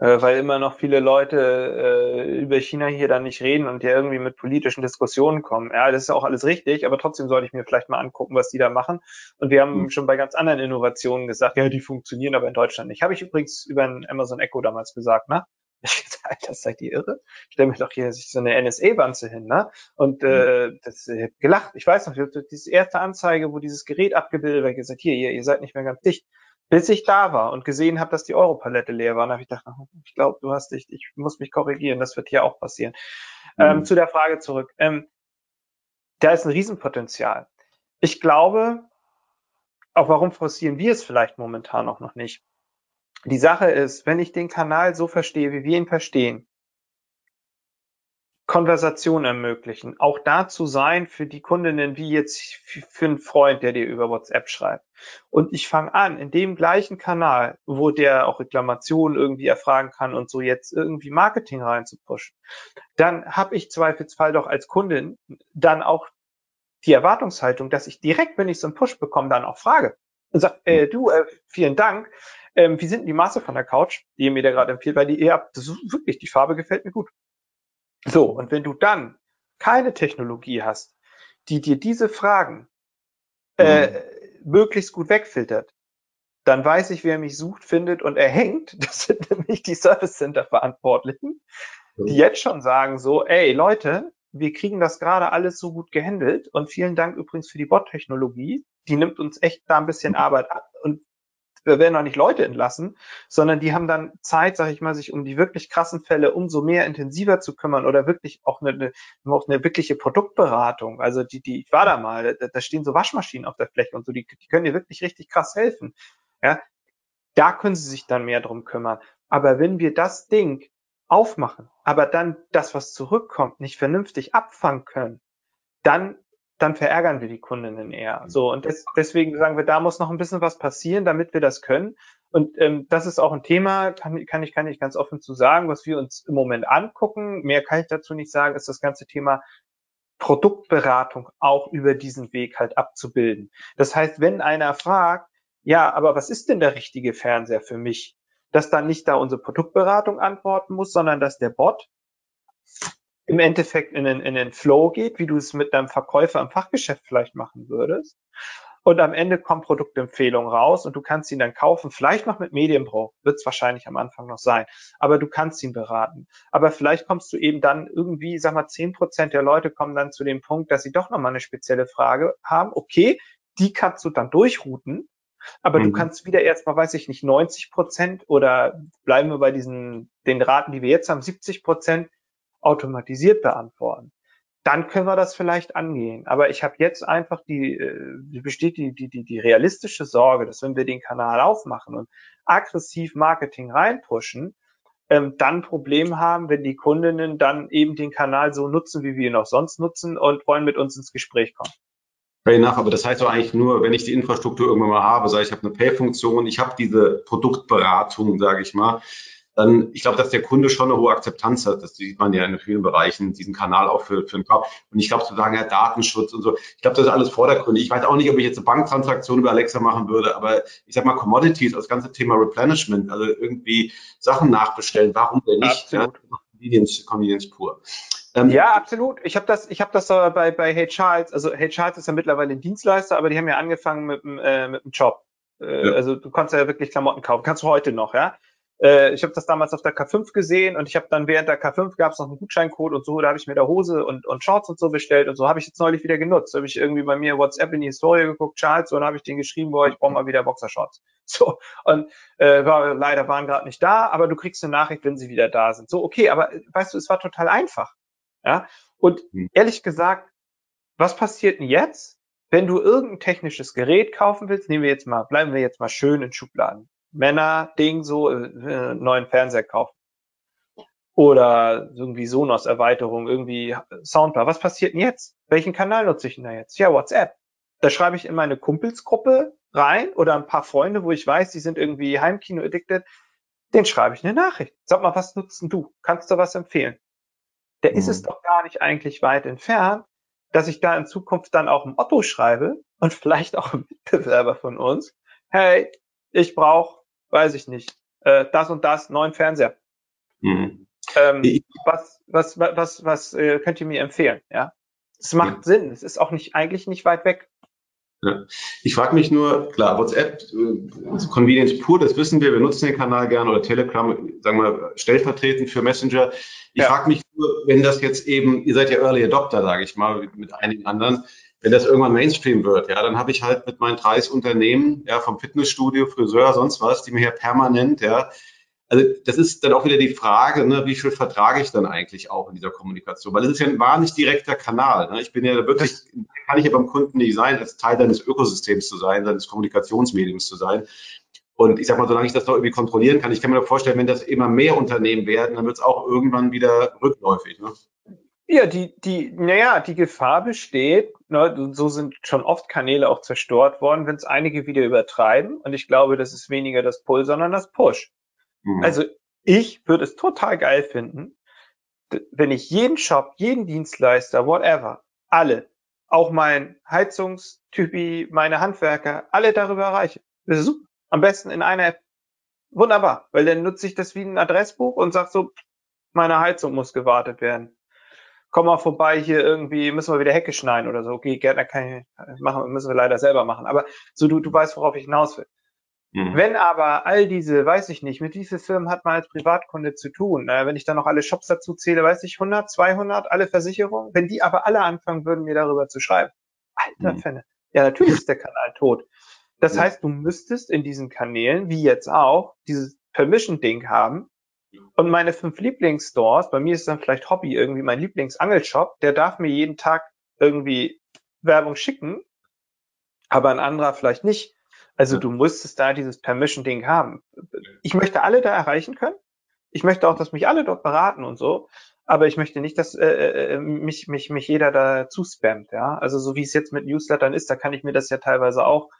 Äh, weil immer noch viele Leute äh, über China hier dann nicht reden und ja irgendwie mit politischen Diskussionen kommen. Ja, das ist auch alles richtig, aber trotzdem sollte ich mir vielleicht mal angucken, was die da machen. Und wir haben mhm. schon bei ganz anderen Innovationen gesagt, ja, die funktionieren aber in Deutschland nicht. Habe ich übrigens über ein Amazon Echo damals gesagt, ne? [laughs] Ich gesagt, das seid ihr irre? Stell mir doch hier so eine NSA-Wanze hin, ne? Und äh, mhm. das äh, gelacht. Ich weiß noch, diese erste Anzeige, wo dieses Gerät abgebildet wird, gesagt, hier, ihr, ihr seid nicht mehr ganz dicht bis ich da war und gesehen habe, dass die Europalette leer war. Habe ich gedacht, ich glaube, du hast dich, ich muss mich korrigieren, das wird hier auch passieren. Mhm. Ähm, zu der Frage zurück. Ähm, da ist ein Riesenpotenzial. Ich glaube, auch warum forcieren wir es vielleicht momentan auch noch nicht? Die Sache ist, wenn ich den Kanal so verstehe, wie wir ihn verstehen, Konversation ermöglichen. Auch da zu sein für die Kundinnen, wie jetzt für einen Freund, der dir über WhatsApp schreibt. Und ich fange an, in dem gleichen Kanal, wo der auch Reklamationen irgendwie erfragen kann und so jetzt irgendwie Marketing reinzupushen, dann habe ich zweifelsfall doch als Kundin dann auch die Erwartungshaltung, dass ich direkt, wenn ich so einen Push bekomme, dann auch frage und sage, äh, du, äh, vielen Dank, ähm, wie sind denn die Maße von der Couch, die ihr mir da gerade empfiehlt, weil die ihr habt, das ist wirklich, die Farbe gefällt mir gut. So, und wenn du dann keine Technologie hast, die dir diese Fragen äh, mhm. möglichst gut wegfiltert, dann weiß ich, wer mich sucht, findet und erhängt. [laughs] Das sind nämlich die Service Center Verantwortlichen, die jetzt schon sagen so, ey Leute, wir kriegen das gerade alles so gut gehandelt und vielen Dank übrigens für die Bot-Technologie. Die nimmt uns echt da ein bisschen Arbeit ab und wir werden auch nicht Leute entlassen, sondern die haben dann Zeit, sag ich mal, sich um die wirklich krassen Fälle umso mehr intensiver zu kümmern oder wirklich auch eine, eine, auch eine wirkliche Produktberatung. Also die, die, ich war da mal, da, da stehen so Waschmaschinen auf der Fläche und so, die, die können dir wirklich richtig krass helfen. Ja, da können sie sich dann mehr drum kümmern. Aber wenn wir das Ding aufmachen, aber dann das, was zurückkommt, nicht vernünftig abfangen können, dann dann verärgern wir die Kundinnen eher. So und des, deswegen sagen wir, da muss noch ein bisschen was passieren, damit wir das können. Und ähm, das ist auch ein Thema, kann, kann ich kann ich ganz offen zu sagen, was wir uns im Moment angucken. Mehr kann ich dazu nicht sagen, ist das ganze Thema Produktberatung auch über diesen Weg halt abzubilden. Das heißt, wenn einer fragt, ja, aber was ist denn der richtige Fernseher für mich? Dass dann nicht da unsere Produktberatung antworten muss, sondern dass der Bot im Endeffekt in den, in den Flow geht, wie du es mit deinem Verkäufer im Fachgeschäft vielleicht machen würdest. Und am Ende kommt Produktempfehlung raus und du kannst ihn dann kaufen, vielleicht noch mit Medienbruch, wird es wahrscheinlich am Anfang noch sein, aber du kannst ihn beraten. Aber vielleicht kommst du eben dann irgendwie, sag mal, zehn Prozent der Leute kommen dann zu dem Punkt, dass sie doch nochmal eine spezielle Frage haben. Okay, die kannst du dann durchrouten aber mhm. du kannst wieder erstmal, weiß ich nicht, 90 Prozent oder bleiben wir bei diesen, den Raten, die wir jetzt haben, 70 Prozent automatisiert beantworten. Dann können wir das vielleicht angehen. Aber ich habe jetzt einfach die, äh, besteht die, die, die, die realistische Sorge, dass wenn wir den Kanal aufmachen und aggressiv Marketing reinpushen, ähm, dann Problem haben, wenn die Kundinnen dann eben den Kanal so nutzen, wie wir ihn auch sonst nutzen und wollen mit uns ins Gespräch kommen. Fair aber das heißt doch eigentlich nur, wenn ich die Infrastruktur irgendwann mal habe, sage ich habe eine Pay-Funktion, ich habe diese Produktberatung, sage ich mal, dann, ich glaube, dass der Kunde schon eine hohe Akzeptanz hat. Das sieht man ja in vielen Bereichen, diesen Kanal auch für, für den Kauf. Und ich glaube, zu sagen, ja, Datenschutz und so, ich glaube, das ist alles vordergründig. Ich weiß auch nicht, ob ich jetzt eine Banktransaktion über Alexa machen würde, aber ich sag mal, Commodities, das ganze Thema Replenishment, also irgendwie Sachen nachbestellen, warum denn nicht? Absolut. Ja, Convenience, Convenience pur. Ähm, ja, absolut. Ich habe das, ich habe das bei bei Hey Charles. Also Hey Charles ist ja mittlerweile ein Dienstleister, aber die haben ja angefangen mit dem äh, mit dem Job. Äh, ja. Also du kannst ja wirklich Klamotten kaufen, kannst du heute noch, ja. Äh, ich habe das damals auf der K5 gesehen und ich habe dann während der K5 gab es noch einen Gutscheincode und so, da habe ich mir da Hose und, und Shorts und so bestellt und so habe ich jetzt neulich wieder genutzt. Habe ich irgendwie bei mir WhatsApp in die Historie geguckt, Charles, und habe ich den geschrieben, boah, ich brauche mal wieder Boxershorts. [laughs] So und äh, war, leider waren gerade nicht da, aber du kriegst eine Nachricht, wenn sie wieder da sind. So okay, aber äh, weißt du, es war total einfach. Ja, und hm. ehrlich gesagt, was passiert denn jetzt, wenn du irgendein technisches Gerät kaufen willst? Nehmen wir jetzt mal, bleiben wir jetzt mal schön in Schubladen. Männer, Ding, so, äh, neuen Fernseher kaufen. Oder irgendwie Sonos-Erweiterung, irgendwie Soundbar. Was passiert denn jetzt? Welchen Kanal nutze ich denn da jetzt? Ja, WhatsApp. Da schreibe ich in meine Kumpelsgruppe rein oder ein paar Freunde, wo ich weiß, die sind irgendwie Heimkino-addicted. Den schreibe ich eine Nachricht. Sag mal, was nutzt denn du? Kannst du was empfehlen? der mhm. ist es mhm. doch gar nicht eigentlich weit entfernt, dass ich da in Zukunft dann auch ein Otto schreibe und [laughs] vielleicht auch ein Mitbewerber von uns. Hey, ich brauche, weiß ich nicht, äh, das und das, neuen Fernseher. Mhm. Ähm, was, was, was, was, was äh, könnt ihr mir empfehlen? Ja, es macht ja. Sinn. Es ist auch nicht eigentlich nicht weit weg. Ja. Ich frage mich nur, klar, WhatsApp, äh, Convenience pur, das wissen wir, wir nutzen den Kanal gerne oder Telegram, sagen wir, stellvertretend für Messenger. Ich ja. frage mich nur, wenn das jetzt eben, ihr seid ja Early Adopter, sage ich mal, mit einigen anderen, wenn das irgendwann Mainstream wird, ja, dann habe ich halt mit meinen 30 Unternehmen, ja, vom Fitnessstudio, Friseur, sonst was, die mir hier permanent, ja, also das ist dann auch wieder die Frage, ne, wie viel vertrage ich dann eigentlich auch in dieser Kommunikation? Weil es ist ja ein wahnsinnig direkter Kanal. Ne? Ich bin ja wirklich, kann ich ja beim Kunden nicht sein, als Teil deines Ökosystems zu sein, seines Kommunikationsmediums zu sein. Und ich sag mal, solange ich das noch irgendwie kontrollieren kann, ich kann mir vorstellen, wenn das immer mehr Unternehmen werden, dann wird es auch irgendwann wieder rückläufig. Ne? Ja, die, die, naja, die Gefahr besteht, ne, so sind schon oft Kanäle auch zerstört worden, wenn es einige wieder übertreiben. Und ich glaube, das ist weniger das Pull, sondern das Push. Mhm. Also ich würde es total geil finden, wenn ich jeden Shop, jeden Dienstleister, whatever, alle, auch mein Heizungstypi, meine Handwerker, alle darüber erreiche. Das ist super. Am besten in einer App. Wunderbar, weil dann nutze ich das wie ein Adressbuch und sag so, meine Heizung muss gewartet werden. Komm mal vorbei, hier irgendwie müssen wir wieder Hecke schneiden oder so. Okay, Gärtner kann ich machen, müssen wir leider selber machen. Aber so du, du weißt, worauf ich hinaus will. Mhm. Wenn aber all diese, weiß ich nicht, mit wie vielen Firmen hat man als Privatkunde zu tun? Äh, wenn ich dann noch alle Shops dazu zähle, weiß ich, 100, 200, alle Versicherungen. Wenn die aber alle anfangen würden, mir darüber zu schreiben. Alter mhm. Fenne. Ja, natürlich ist der Kanal tot. Das ja. heißt, du müsstest in diesen Kanälen, wie jetzt auch, dieses Permission-Ding haben. Und meine fünf Lieblingsstores, bei mir ist dann vielleicht Hobby irgendwie mein Lieblingsangelshop, der darf mir jeden Tag irgendwie Werbung schicken, aber ein anderer vielleicht nicht. Also du musstest da dieses Permission-Ding haben. Ich möchte alle da erreichen können. Ich möchte auch, dass mich alle dort beraten und so. Aber ich möchte nicht, dass äh, äh, mich, mich, mich jeder da zuspammt. Ja? Also so wie es jetzt mit Newslettern ist, da kann ich mir das ja teilweise auch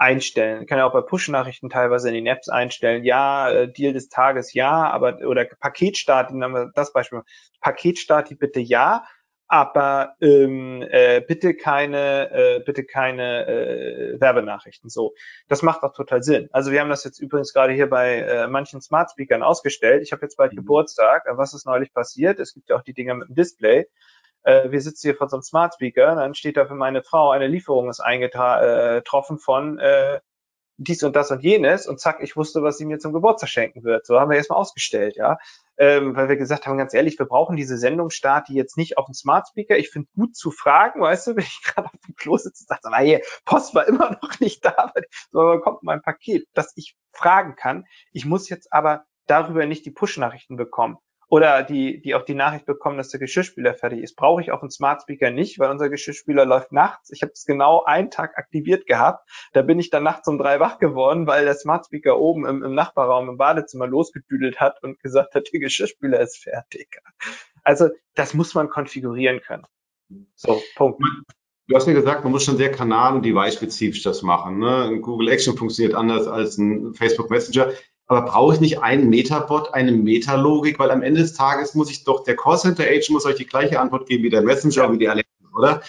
einstellen. Kann ja auch bei Push-Nachrichten teilweise in den Apps einstellen. Ja, äh, Deal des Tages, ja, aber oder Paketstart, nehmen wir das Beispiel. Paketstart, bitte ja, aber ähm, äh, bitte keine, äh, bitte keine äh, Werbenachrichten. So, das macht auch total Sinn. Also wir haben das jetzt übrigens gerade hier bei äh, manchen Smart Speakern ausgestellt. Ich habe jetzt bald mhm. Geburtstag. Was ist neulich passiert? Es gibt ja auch die Dinger mit dem Display. Äh, wir sitzen hier vor so einem Smart Speaker, dann steht da für meine Frau eine Lieferung ist eingetroffen äh, von äh, dies und das und jenes und zack, ich wusste, was sie mir zum Geburtstag schenken wird. So haben wir erstmal ausgestellt, ja. Ähm, weil wir gesagt haben, ganz ehrlich, wir brauchen diese Sendungsstart, die jetzt nicht auf dem Smart Speaker. Ich finde gut zu fragen, weißt du, wenn ich [laughs] gerade auf dem Klo sitze und sage, hey, Post war immer [laughs] noch nicht da, so kommt mein Paket, dass ich fragen kann. Ich muss jetzt aber darüber nicht die Push-Nachrichten bekommen oder die, die auch die Nachricht bekommen, dass der Geschirrspüler fertig ist. Brauche ich auf dem Smart Speaker nicht, weil unser Geschirrspüler läuft nachts. Ich habe es genau einen Tag aktiviert gehabt. Da bin ich dann nachts um drei wach geworden, weil der Smart Speaker oben im, im Nachbarraum im Badezimmer losgedüdelt hat und gesagt hat, [laughs] der Geschirrspüler ist fertig. Also das muss man konfigurieren können. So, Punkt. Du hast mir gesagt, man muss schon sehr kanal- und device-spezifisch das machen. Ne? Google Action funktioniert anders als ein Facebook Messenger. Aber brauche ich nicht einen Metabot, eine Metalogik? Weil am Ende des Tages muss ich doch, der Callcenter-Agent muss euch die gleiche Antwort geben wie der Messenger, wie die Alexa, oder?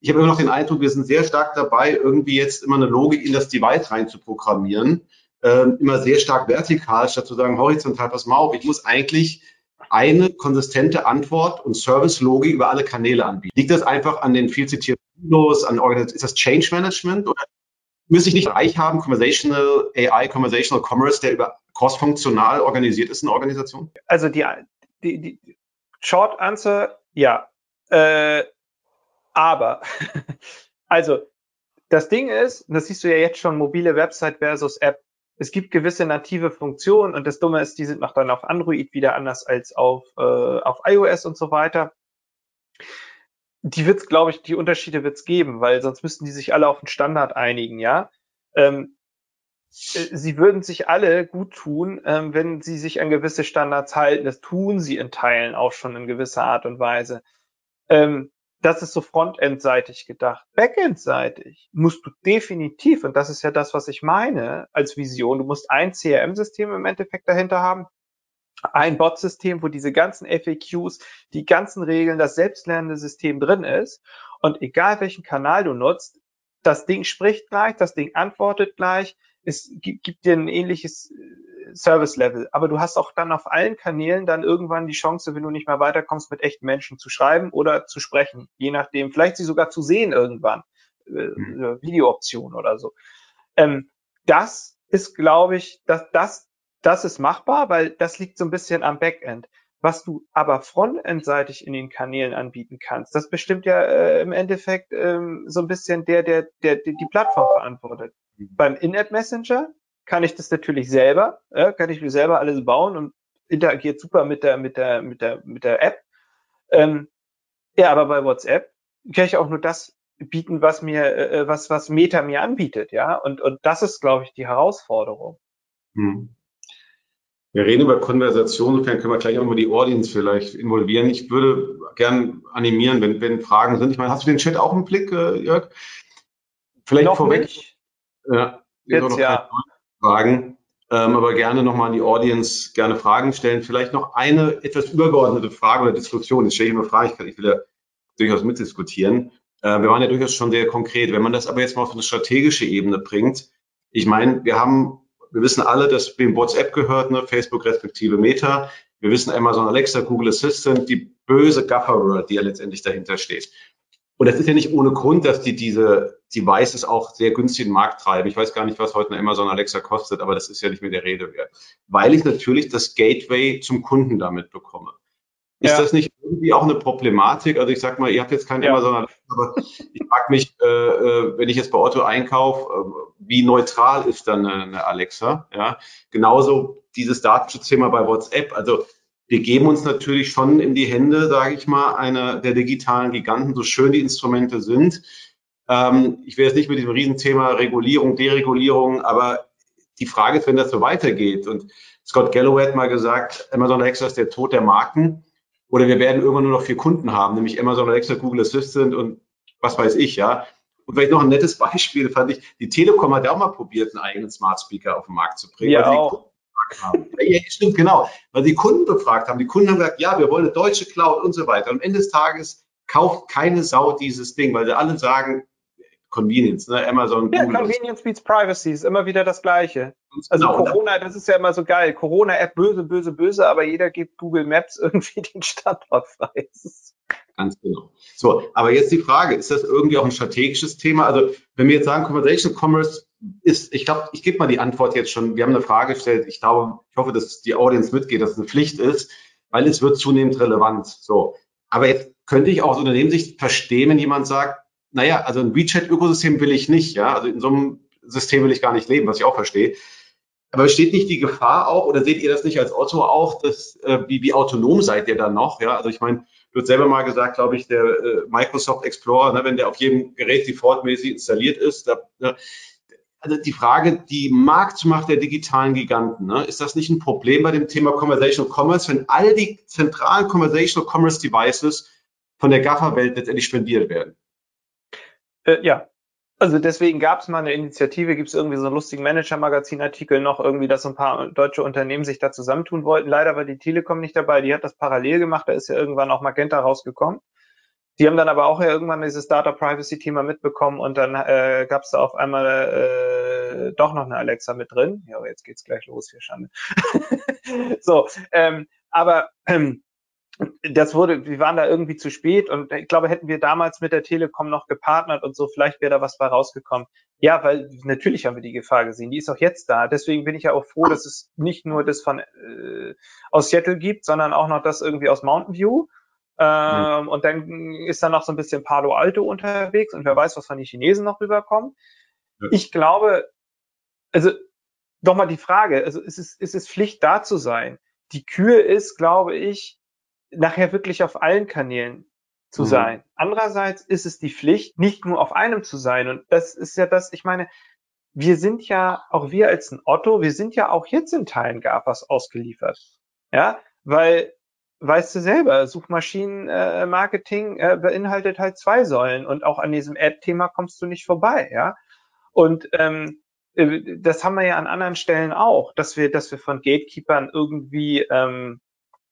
Ich habe immer noch den Eindruck, wir sind sehr stark dabei, irgendwie jetzt immer eine Logik in das Device rein zu programmieren. Ähm, immer sehr stark vertikal, statt zu sagen, horizontal, pass mal auf, ich muss eigentlich eine konsistente Antwort und Service-Logik über alle Kanäle anbieten. Liegt das einfach an den viel zitierten Windows, an Organisation, ist das Change Management oder müsste ich nicht Bereich haben, Conversational AI, Conversational Commerce, der über cross-funktional organisiert ist in der Organisation? Also die, die, die Short Answer, ja. Äh, aber, [laughs] also das Ding ist, das siehst du ja jetzt schon, mobile Website versus App. Es gibt gewisse native Funktionen und das Dumme ist, die sind noch dann auf Android wieder anders als auf, äh, auf iOS und so weiter. Die wird's, glaube ich, die Unterschiede wird's geben, weil sonst müssten die sich alle auf einen Standard einigen, ja. Ähm, äh, sie würden sich alle gut tun, ähm, wenn sie sich an gewisse Standards halten. Das tun sie in Teilen auch schon in gewisser Art und Weise. Ähm, das ist so frontendseitig gedacht. Backendseitig musst du definitiv, und das ist ja das, was ich meine als Vision, du musst ein CRM-System im Endeffekt dahinter haben, ein Bot-System, wo diese ganzen FAQs, die ganzen Regeln, das selbstlernende System drin ist. Und egal welchen Kanal du nutzt, das Ding spricht gleich, das Ding antwortet gleich, es gibt dir ein ähnliches äh, Service-Level. Aber du hast auch dann auf allen Kanälen dann irgendwann die Chance, wenn du nicht mehr weiterkommst, mit echten Menschen zu schreiben oder zu sprechen. Je nachdem, vielleicht sie sogar zu sehen irgendwann. Äh, mhm. Videooption oder so. Ähm, das ist, glaube ich, das, das, das ist machbar, weil das liegt so ein bisschen am Backend. Was du aber frontendseitig in den Kanälen anbieten kannst, das bestimmt ja äh, im Endeffekt ähm, so ein bisschen der, der, der, der die Plattform verantwortet. Mhm. Beim In-App Messenger kann ich das natürlich selber, äh, kann ich mir selber alles bauen und interagiert super mit der, mit der, mit der, mit der App. Ähm, ja, aber bei WhatsApp kann ich auch nur das bieten, was mir, äh, was, was Meta mir anbietet, ja. Und, und das ist, glaube ich, die Herausforderung. Hm. Wir reden über Konversation, insofern können wir gleich auch mal die Audience vielleicht involvieren. Ich würde gern animieren, wenn, wenn Fragen sind. Ich meine, hast du den Chat auch im Blick, äh, Jörg? Vielleicht noch vorweg. Nicht. Ja, jetzt noch ja. Fragen, ähm, aber gerne nochmal an die Audience gerne Fragen stellen. Vielleicht noch eine etwas übergeordnete Frage oder Diskussion. Jetzt stelle ich immer Fragen, ich, kann, ich will ja durchaus mitdiskutieren. Äh, wir waren ja durchaus schon sehr konkret. Wenn man das aber jetzt mal auf eine strategische Ebene bringt, ich meine, wir haben wir wissen alle, dass wem WhatsApp gehört, ne? Facebook respektive Meta. Wir wissen Amazon Alexa, Google Assistant, die böse Gaffer-World, die ja letztendlich dahinter steht. Und das ist ja nicht ohne Grund, dass die diese Devices auch sehr günstig den Markt treiben. Ich weiß gar nicht, was heute eine Amazon Alexa kostet, aber das ist ja nicht mehr der Rede wert. Weil ich natürlich das Gateway zum Kunden damit bekomme. Ist ja. das nicht irgendwie auch eine Problematik? Also ich sag mal, ihr habt jetzt kein ja. Amazon Alexa, aber ich frage mich, äh, äh, wenn ich jetzt bei Otto einkaufe, äh, wie neutral ist dann eine, eine Alexa? Ja, genauso dieses Datenschutzthema bei WhatsApp. Also wir geben uns natürlich schon in die Hände, sage ich mal, einer der digitalen Giganten, so schön die Instrumente sind. Ähm, ich will jetzt nicht mit diesem Riesenthema Regulierung, Deregulierung, aber die Frage ist, wenn das so weitergeht und Scott Galloway hat mal gesagt, Amazon Alexa ist der Tod der Marken oder wir werden irgendwann nur noch vier Kunden haben, nämlich Amazon Alexa, Google Assistant und was weiß ich, ja. Und vielleicht noch ein nettes [laughs] Beispiel fand ich, die Telekom hat ja auch mal probiert, einen eigenen Smart Speaker auf den Markt zu bringen. Ja, auch haben. Ja, stimmt, genau. Weil die Kunden befragt haben. Die Kunden haben gesagt, ja, wir wollen eine deutsche Cloud und so weiter. Und am Ende des Tages kauft keine Sau dieses Ding, weil sie alle sagen, Convenience, ne? Amazon. Ja, Google. Convenience beats Privacy ist immer wieder das Gleiche. Also genau. Corona, das ist ja immer so geil. Corona-App böse, böse, böse, aber jeder gibt Google Maps [laughs] irgendwie den Standort frei. Ganz genau. So, aber jetzt die Frage, ist das irgendwie auch ein strategisches Thema? Also, wenn wir jetzt sagen, Conversation Commerce ist, ich glaube, ich gebe mal die Antwort jetzt schon. Wir haben eine Frage gestellt. Ich glaube, ich hoffe, dass die Audience mitgeht, dass es eine Pflicht ist, weil es wird zunehmend relevant. So. Aber jetzt könnte ich auch aus Unternehmenssicht verstehen, wenn jemand sagt, naja, also ein WeChat-Ökosystem will ich nicht, ja. Also in so einem System will ich gar nicht leben, was ich auch verstehe. Aber besteht nicht die Gefahr auch, oder seht ihr das nicht als Otto auch, dass, äh, wie, wie autonom seid ihr dann noch? Ja, also ich meine, hast selber mal gesagt, glaube ich, der äh, Microsoft Explorer, ne, wenn der auf jedem Gerät defaultmäßig installiert ist, da, ne, also die Frage, die Marktmacht der digitalen Giganten, ne, ist das nicht ein Problem bei dem Thema Conversational Commerce, wenn all die zentralen Conversational Commerce Devices von der GAFA-Welt letztendlich spendiert werden? Äh, ja, also deswegen gab es mal eine Initiative, gibt es irgendwie so einen lustigen Manager-Magazin-Artikel noch, irgendwie, dass so ein paar deutsche Unternehmen sich da zusammentun wollten. Leider war die Telekom nicht dabei, die hat das parallel gemacht, da ist ja irgendwann auch Magenta rausgekommen. Die haben dann aber auch ja irgendwann dieses Data Privacy Thema mitbekommen und dann äh, gab es da auf einmal äh, doch noch eine Alexa mit drin. Ja, aber jetzt geht's gleich los hier, Schande. [laughs] so, ähm, aber ähm, das wurde, wir waren da irgendwie zu spät und ich glaube, hätten wir damals mit der Telekom noch gepartnert und so, vielleicht wäre da was bei rausgekommen. Ja, weil natürlich haben wir die Gefahr gesehen, die ist auch jetzt da. Deswegen bin ich ja auch froh, dass es nicht nur das von äh, aus Seattle gibt, sondern auch noch das irgendwie aus Mountain View. Ähm, mhm. Und dann ist da noch so ein bisschen Palo Alto unterwegs und wer weiß, was von den Chinesen noch rüberkommt. Ja. Ich glaube, also nochmal die Frage, also ist es, ist es Pflicht da zu sein? Die Kür ist, glaube ich, nachher wirklich auf allen Kanälen zu mhm. sein. Andererseits ist es die Pflicht, nicht nur auf einem zu sein. Und das ist ja das, ich meine, wir sind ja, auch wir als ein Otto, wir sind ja auch jetzt in Teilen GAFAs ausgeliefert. Ja, weil weißt du selber, Suchmaschinenmarketing äh, beinhaltet halt zwei Säulen und auch an diesem Ad-Thema kommst du nicht vorbei, ja. Und ähm, äh, das haben wir ja an anderen Stellen auch, dass wir, dass wir von Gatekeepern irgendwie ähm,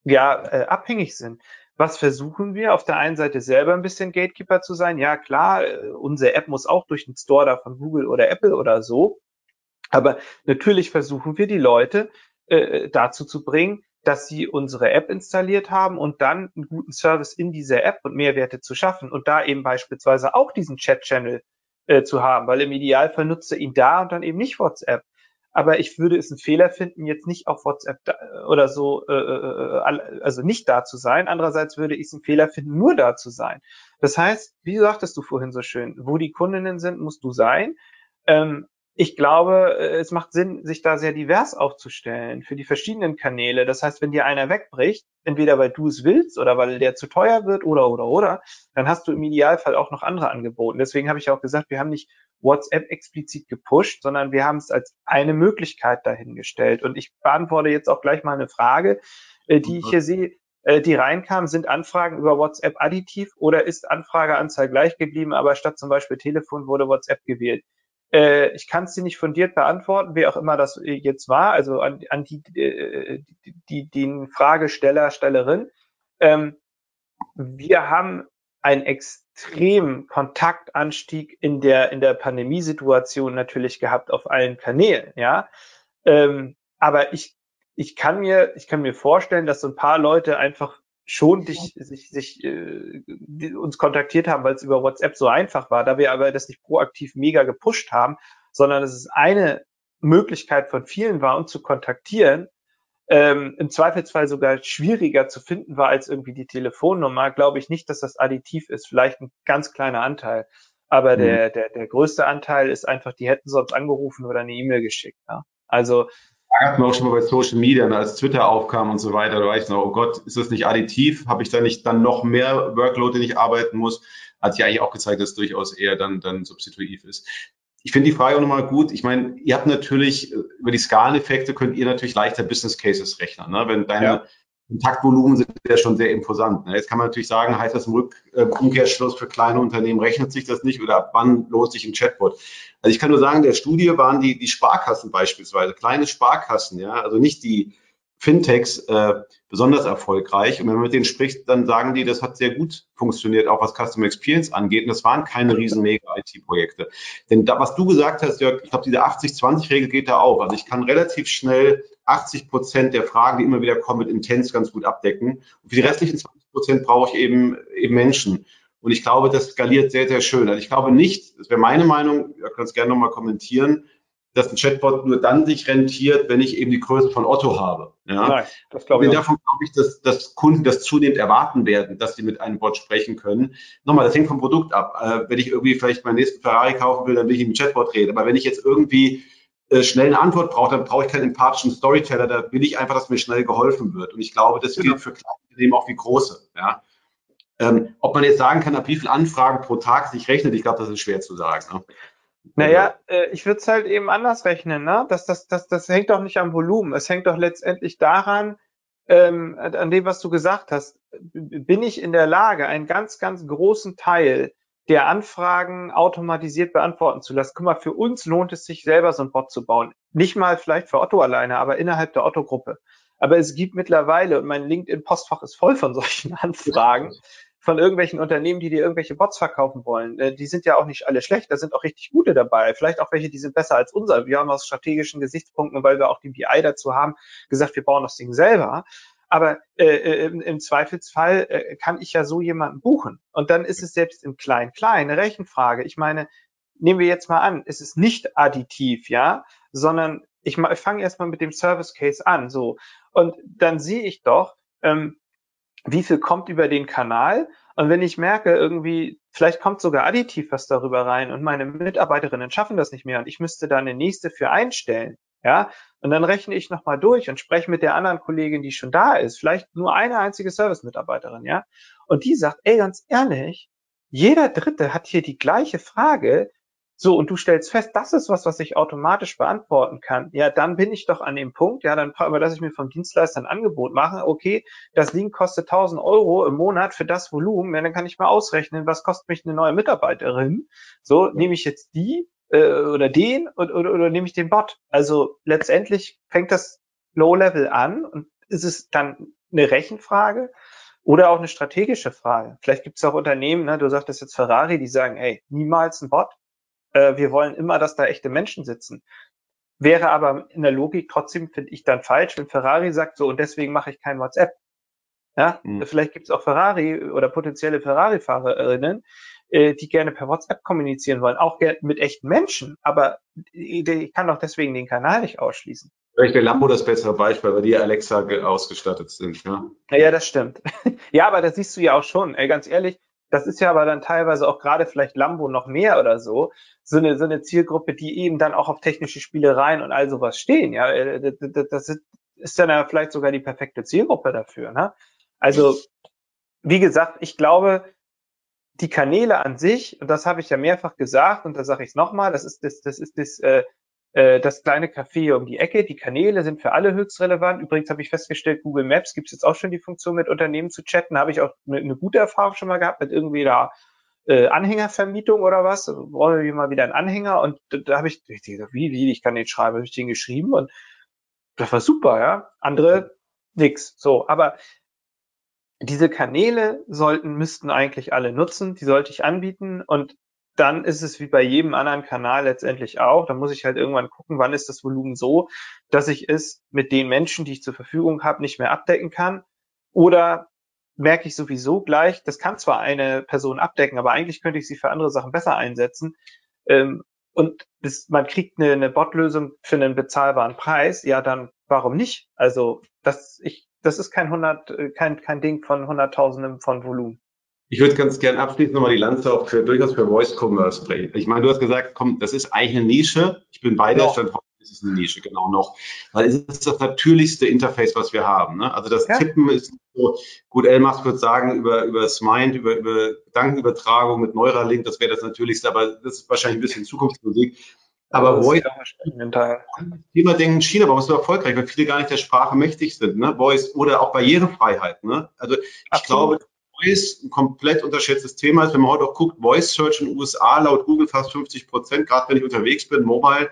ja äh, abhängig sind. Was versuchen wir? Auf der einen Seite selber ein bisschen Gatekeeper zu sein. Ja, klar, äh, unsere App muss auch durch den Store da von Google oder Apple oder so. Aber natürlich versuchen wir die Leute äh, dazu zu bringen, dass sie unsere App installiert haben und dann einen guten Service in dieser App und Mehrwerte zu schaffen und da eben beispielsweise auch diesen Chat-Channel äh, zu haben, weil im Idealfall nutzt er ihn da und dann eben nicht WhatsApp. Aber ich würde es einen Fehler finden, jetzt nicht auf WhatsApp da, oder so, äh, äh, äh also nicht da zu sein. Andererseits würde ich es einen Fehler finden, nur da zu sein. Das heißt, wie sagtest du vorhin so schön, wo die Kundinnen sind, musst du sein. Ähm, ich glaube, äh, es macht Sinn, sich da sehr divers aufzustellen für die verschiedenen Kanäle. Das heißt, wenn dir einer wegbricht, entweder weil du es willst oder weil der zu teuer wird oder oder oder, dann hast du im Idealfall auch noch andere angeboten. Deswegen habe ich auch gesagt, wir haben nicht WhatsApp explizit gepusht, sondern wir haben es als eine Möglichkeit dahingestellt. Und ich beantworte jetzt auch gleich mal eine Frage, äh, die ich hier sehe äh, die reinkam, sind Anfragen über WhatsApp additiv oder ist Anfrageanzahl gleich geblieben, aber statt zum Beispiel Telefon wurde WhatsApp gewählt? Äh, ich kann es dir nicht fundiert beantworten, wer auch immer das jetzt war, also an, an die, äh, die, die, den Fragesteller, Stellerin. Ähm, wir haben einen extremen Kontaktanstieg in der, in der Pandemiesituation natürlich gehabt auf allen Kanälen, ja. Ähm, aber ich, ich kann mir, ich kann mir vorstellen, dass so ein paar Leute einfach schon dich, sich, sich äh, uns kontaktiert haben, weil es über WhatsApp so einfach war, da wir aber das nicht proaktiv mega gepusht haben, sondern es ist eine Möglichkeit von vielen war, uns zu kontaktieren, ähm, im Zweifelsfall sogar schwieriger zu finden war als irgendwie die Telefonnummer, glaube ich nicht, dass das additiv ist. Vielleicht ein ganz kleiner Anteil. Aber mhm. der, der, der größte Anteil ist einfach, die hätten sonst angerufen oder eine E-Mail geschickt. Ja? Also hatten wir auch schon mal bei Social Media, ne, als Twitter aufkam und so weiter, da war ich noch, oh Gott, ist das nicht additiv? Habe ich da nicht dann noch mehr Workload, den ich arbeiten muss? Hat sich eigentlich auch gezeigt, dass es durchaus eher dann, dann substitutiv ist. Ich finde die Frage auch nochmal gut. Ich meine, ihr habt natürlich äh, über die Skaleneffekte könnt ihr natürlich leichter Business Cases rechnen. Ne? Wenn deine ja. Kontaktvolumen sind ja schon sehr imposant. Ne? Jetzt kann man natürlich sagen, heißt das im Rück, äh, Umkehrschluss für kleine Unternehmen rechnet sich das nicht oder ab wann lohnt sich ein Chatbot? Also ich kann nur sagen, der Studie waren die, die Sparkassen beispielsweise, kleine Sparkassen, ja, also nicht die Fintechs äh, besonders erfolgreich. Und wenn man mit denen spricht, dann sagen die, das hat sehr gut funktioniert, auch was Customer Experience angeht. Und das waren keine riesen Mega-IT-Projekte. Denn da, was du gesagt hast, Jörg, ich glaube, diese 80-20-Regel geht da auf. Also ich kann relativ schnell 80 Prozent der Fragen, die immer wieder kommen, mit Intents ganz gut abdecken. Und für die restlichen 20 Prozent brauche ich eben, eben Menschen. Und ich glaube, das skaliert sehr, sehr schön. Also ich glaube nicht, das wäre meine Meinung, ihr könnt es gerne nochmal kommentieren, dass ein Chatbot nur dann sich rentiert, wenn ich eben die Größe von Otto habe. Ja? Nein, das glaube ich. Und davon glaube ich, dass, dass Kunden das zunehmend erwarten werden, dass sie mit einem Bot sprechen können. Nochmal, das hängt vom Produkt ab. Äh, wenn ich irgendwie vielleicht meinen nächsten Ferrari kaufen will, dann will ich mit Chatbot reden. Aber wenn ich jetzt irgendwie äh, schnell eine Antwort brauche, dann brauche ich keinen empathischen Storyteller. Da will ich einfach, dass mir schnell geholfen wird. Und ich glaube, das genau. gilt für kleine Unternehmen auch wie große. Ja? Ähm, ob man jetzt sagen kann, ab wie viele Anfragen pro Tag sich rechnet, ich glaube, das ist schwer zu sagen. Ne? Naja, äh, ich würde es halt eben anders rechnen, ne? Das, das, das, das hängt doch nicht am Volumen. Es hängt doch letztendlich daran, ähm, an dem, was du gesagt hast. Bin ich in der Lage, einen ganz, ganz großen Teil der Anfragen automatisiert beantworten zu lassen? Guck mal, für uns lohnt es sich selber so ein Bot zu bauen. Nicht mal vielleicht für Otto alleine, aber innerhalb der Otto-Gruppe. Aber es gibt mittlerweile, und mein LinkedIn-Postfach ist voll von solchen [laughs] Anfragen, von irgendwelchen Unternehmen, die dir irgendwelche Bots verkaufen wollen. Äh, die sind ja auch nicht alle schlecht, da sind auch richtig gute dabei. Vielleicht auch welche, die sind besser als unser. Wir haben aus strategischen Gesichtspunkten, weil wir auch die BI dazu haben, gesagt, wir bauen das Ding selber. Aber äh, äh im, im Zweifelsfall äh, kann ich ja so jemanden buchen. Und dann ist es selbst im Klein-Klein eine Rechenfrage. Ich meine, nehmen wir jetzt mal an, es ist nicht additiv, ja, sondern ich, ich fange erstmal mit dem Service Case an, so. Und dann sehe ich doch, ähm, wie viel kommt über den Kanal. Und wenn ich merke, irgendwie, vielleicht kommt sogar additiv was darüber rein und meine Mitarbeiterinnen schaffen das nicht mehr und ich müsste da eine nächste für einstellen, ja, und dann rechne ich nochmal durch und spreche mit der anderen Kollegin, die schon da ist, vielleicht nur eine einzige Service-Mitarbeiterin, ja, und die sagt, ey, ganz ehrlich, jeder Dritte hat hier die gleiche Frage, so, und du stellst fest, das ist was, was ich automatisch beantworten kann. Ja, dann bin ich doch an dem Punkt, ja, dann aber dass ich mir vom Dienstleister ein Angebot mache, okay, das Ding kostet 1000 Euro im Monat für das Volumen, ja, dann kann ich mal ausrechnen, was kostet mich eine neue Mitarbeiterin. So, nehme ich jetzt die äh, oder den oder, oder, oder nehme ich den Bot? Also letztendlich fängt das Low-Level an und ist es dann eine Rechenfrage oder auch eine strategische Frage. Vielleicht gibt es auch Unternehmen, ne, du sagtest jetzt Ferrari, die sagen, ey, niemals ein Bot, äh, wir wollen immer, dass da echte Menschen sitzen. Wäre aber in der Logik trotzdem, finde ich, dann falsch, wenn Ferrari sagt so und deswegen mache ich kein WhatsApp. Ja, mhm. vielleicht gibt es auch Ferrari oder potenzielle Ferrari-Fahrerinnen, äh, die gerne per WhatsApp kommunizieren wollen, auch mit echten Menschen, aber ich kann doch deswegen den Kanal nicht ausschließen. Vielleicht wäre Lambo das bessere Beispiel, weil die Alexa ausgestattet sind. Ja, ja das stimmt. [laughs] ja, aber das siehst du ja auch schon. Ey, ganz ehrlich, das ist ja aber dann teilweise auch gerade vielleicht Lambo noch mehr oder so, so eine, so eine Zielgruppe, die eben dann auch auf technische Spielereien und all sowas stehen. Ja, äh, das ist dann ja vielleicht sogar die perfekte Zielgruppe dafür. Ne? Also, wie gesagt, ich glaube, die Kanäle an sich, und das habe ich ja mehrfach gesagt, und da sage ich es nochmal, das ist das, das ist das, äh, äh, das kleine Café um die Ecke. Die Kanäle sind für alle höchst relevant. Übrigens habe ich festgestellt, Google Maps gibt es jetzt auch schon die Funktion, mit Unternehmen zu chatten. Habe ich auch eine, eine gute Erfahrung schon mal gehabt mit irgendwie da äh, Anhängervermietung oder was. Brauche ich mal wieder einen Anhänger und da, da habe ich, ich gesagt, wie, wie, ich kann den schreiben, habe ich den geschrieben und das war super, ja. Andere nix. So, aber diese Kanäle sollten, müssten eigentlich alle nutzen, die sollte ich anbieten und dann ist es wie bei jedem anderen Kanal letztendlich auch. Da muss ich halt irgendwann gucken, wann ist das Volumen so, dass ich es mit den Menschen, die ich zur Verfügung habe, nicht mehr abdecken kann. Oder merke ich sowieso gleich, das kann zwar eine Person abdecken, aber eigentlich könnte ich sie für andere Sachen besser einsetzen. Ähm, und man kriegt eine, eine Bot-Lösung für einen bezahlbaren Preis, ja, dann warum nicht? Also das, ich, das ist kein 100, äh, kein, kein Ding von Hunderttausenden von Volumen. Ich würde ganz gern abschließend nochmal die Lanze auch für, durchaus für Voice Commerce brechen. Ich meine, du hast gesagt, komm, das ist eigentlich eine Nische. Ich bin bei der Stand ist es eine Nische, genau noch. Weil es ist das natürlichste Interface, was wir haben. Ne? Also das ja. Tippen ist so, gut, Elmas würde sagen, über, über das Mind, über, über Gedankenübertragung mit Neuralink, das wäre das natürlichste, aber das ist wahrscheinlich ein bisschen Zukunftsmusik. Aber Voice, Thema denken China, warum ist so erfolgreich? Weil viele gar nicht der Sprache mächtig sind, ne? Voice oder auch Barrierefreiheit, ne? Also ich Absolut. glaube, Voice ein komplett unterschätztes Thema ist. Wenn man heute auch guckt, Voice Search in den USA laut Google fast 50 Prozent, gerade wenn ich unterwegs bin, mobile.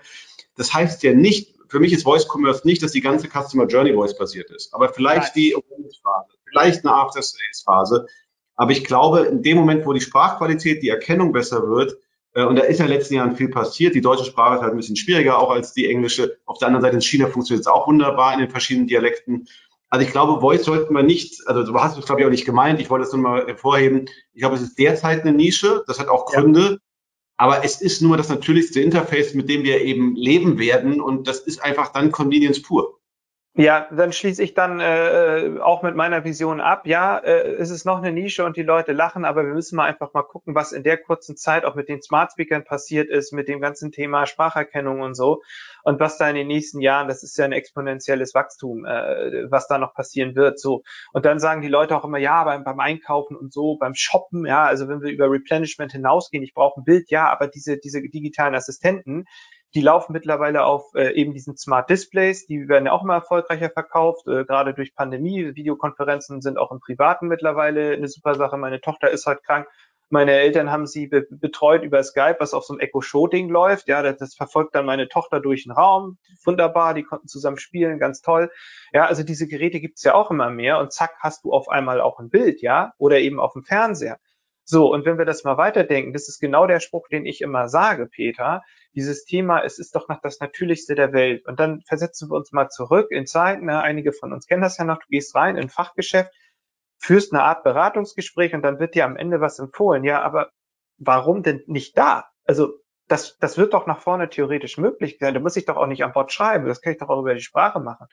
Das heißt ja nicht, für mich ist Voice Commerce nicht, dass die ganze Customer Journey Voice basiert ist, aber vielleicht die Phase, vielleicht eine After Sales Phase. Aber ich glaube, in dem Moment, wo die Sprachqualität, die Erkennung besser wird, äh, und da ist ja in den letzten Jahren viel passiert. Die deutsche Sprache ist halt ein bisschen schwieriger, auch als die englische. Auf der anderen Seite in China funktioniert es auch wunderbar in den verschiedenen Dialekten. Also ich glaube, Voice sollten wir nicht, also du hast es glaube ich auch nicht gemeint, ich wollte es nur mal hervorheben. Ich glaube, es ist derzeit eine Nische, das hat auch Gründe. Ja. Aber es ist nur das natürlichste Interface, mit dem wir eben leben werden. Und das ist einfach dann Convenience pur. Ja, dann schließe ich dann äh, auch mit meiner Vision ab. Ja, äh, es ist noch eine Nische und die Leute lachen, aber wir müssen mal einfach mal gucken, was in der kurzen Zeit auch mit den Smart Speakern passiert ist, mit dem ganzen Thema Spracherkennung und so. Und was da in den nächsten Jahren, das ist ja ein exponentielles Wachstum, äh, was da noch passieren wird. So. Und dann sagen die Leute auch immer, ja, beim, beim Einkaufen und so, beim Shoppen, ja, also wenn wir über Replenishment hinausgehen, ich brauche ein Bild, ja, aber diese, diese digitalen Assistenten, die laufen mittlerweile auf äh, eben diesen Smart Displays, die werden ja auch immer erfolgreicher verkauft, äh, gerade durch Pandemie. Videokonferenzen sind auch im Privaten mittlerweile eine super Sache. Meine Tochter ist halt krank. Meine Eltern haben sie be betreut über Skype, was auf so einem Echo-Show-Ding läuft. Ja, das, das, verfolgt dann meine Tochter durch den Raum. Wunderbar, die konnten zusammen spielen, ganz toll. Ja, also diese Geräte gibt's ja auch immer mehr und zack, hast du auf einmal auch ein Bild, ja, oder eben auf dem Fernseher. So, und wenn wir das mal weiterdenken, das ist genau der Spruch, den ich immer sage, Peter dieses Thema, es ist doch noch das Natürlichste der Welt. Und dann versetzen wir uns mal zurück in Zeiten, ne, einige von uns kennen das ja noch, du gehst rein in ein Fachgeschäft, führst eine Art Beratungsgespräch und dann wird dir am Ende was empfohlen. Ja, aber warum denn nicht da? Also das, das wird doch nach vorne theoretisch möglich sein. Da muss ich doch auch nicht am Bord schreiben. Das kann ich doch auch über die Sprache machen.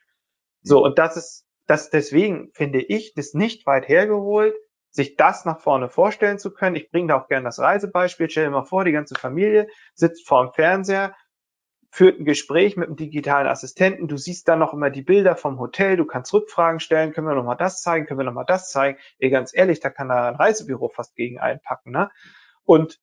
So, und das ist, das deswegen finde ich das nicht weit hergeholt, sich das nach vorne vorstellen zu können. Ich bringe da auch gerne das Reisebeispiel. Stell dir mal vor, die ganze Familie sitzt vor dem Fernseher, führt ein Gespräch mit einem digitalen Assistenten. Du siehst dann noch immer die Bilder vom Hotel. Du kannst Rückfragen stellen. Können wir noch mal das zeigen? Können wir noch mal das zeigen? Ey, ganz ehrlich, da kann da ein Reisebüro fast gegen einpacken. Ne? Und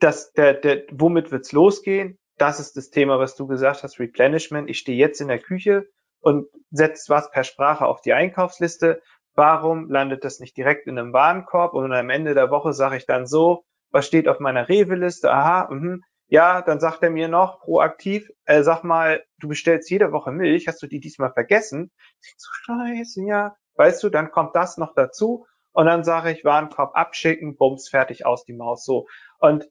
das, der, der, womit wird's losgehen? Das ist das Thema, was du gesagt hast, Replenishment. Ich stehe jetzt in der Küche und setze was per Sprache auf die Einkaufsliste Warum landet das nicht direkt in einem Warenkorb und am Ende der Woche sage ich dann so, was steht auf meiner Rewe-Liste? Aha, mh. ja, dann sagt er mir noch proaktiv, äh, sag mal, du bestellst jede Woche Milch, hast du die diesmal vergessen? Ich so scheiße, ja. Weißt du, dann kommt das noch dazu und dann sage ich Warenkorb abschicken, bums, fertig aus die Maus. So. Und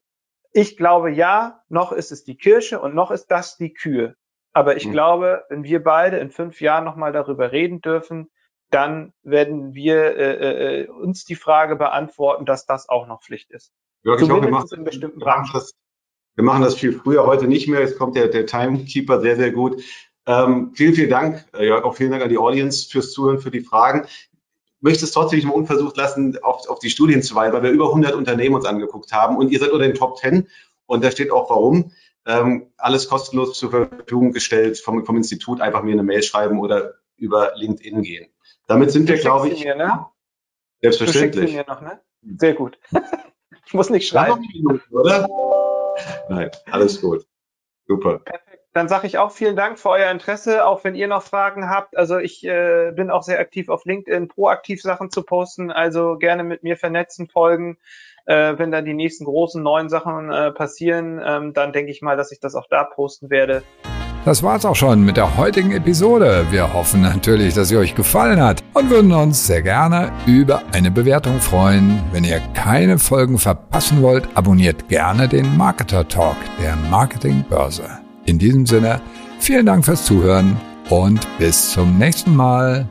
ich glaube, ja, noch ist es die Kirsche und noch ist das die Kühe. Aber ich mhm. glaube, wenn wir beide in fünf Jahren nochmal darüber reden dürfen, dann werden wir äh, äh, uns die Frage beantworten, dass das auch noch Pflicht ist. Jörg, ich hoffe, wir machen, in bestimmten wir machen, das, wir machen das viel früher, heute nicht mehr. Jetzt kommt der, der Timekeeper sehr, sehr gut. Ähm, vielen, vielen Dank, äh, Jörg, auch vielen Dank an die Audience fürs Zuhören, für die Fragen. Ich möchte es trotzdem nicht mal unversucht lassen, auf, auf die Studien zu weisen, weil wir über 100 Unternehmen uns angeguckt haben und ihr seid unter den Top 10 und da steht auch warum. Ähm, alles kostenlos zur Verfügung gestellt vom, vom Institut. Einfach mir eine Mail schreiben oder über LinkedIn gehen. Damit sind wir, glaube ich. Mir, ne? Selbstverständlich. Du mir noch, ne? Sehr gut. [laughs] ich muss nicht schreiben. Minuten, oder? Nein, alles gut. Super. Perfekt. Dann sage ich auch vielen Dank für euer Interesse, auch wenn ihr noch Fragen habt. Also ich äh, bin auch sehr aktiv auf LinkedIn, proaktiv Sachen zu posten. Also gerne mit mir vernetzen, folgen. Äh, wenn dann die nächsten großen neuen Sachen äh, passieren, ähm, dann denke ich mal, dass ich das auch da posten werde. Das war's auch schon mit der heutigen Episode. Wir hoffen natürlich, dass sie euch gefallen hat und würden uns sehr gerne über eine Bewertung freuen. Wenn ihr keine Folgen verpassen wollt, abonniert gerne den Marketer Talk der Marketingbörse. In diesem Sinne, vielen Dank fürs Zuhören und bis zum nächsten Mal.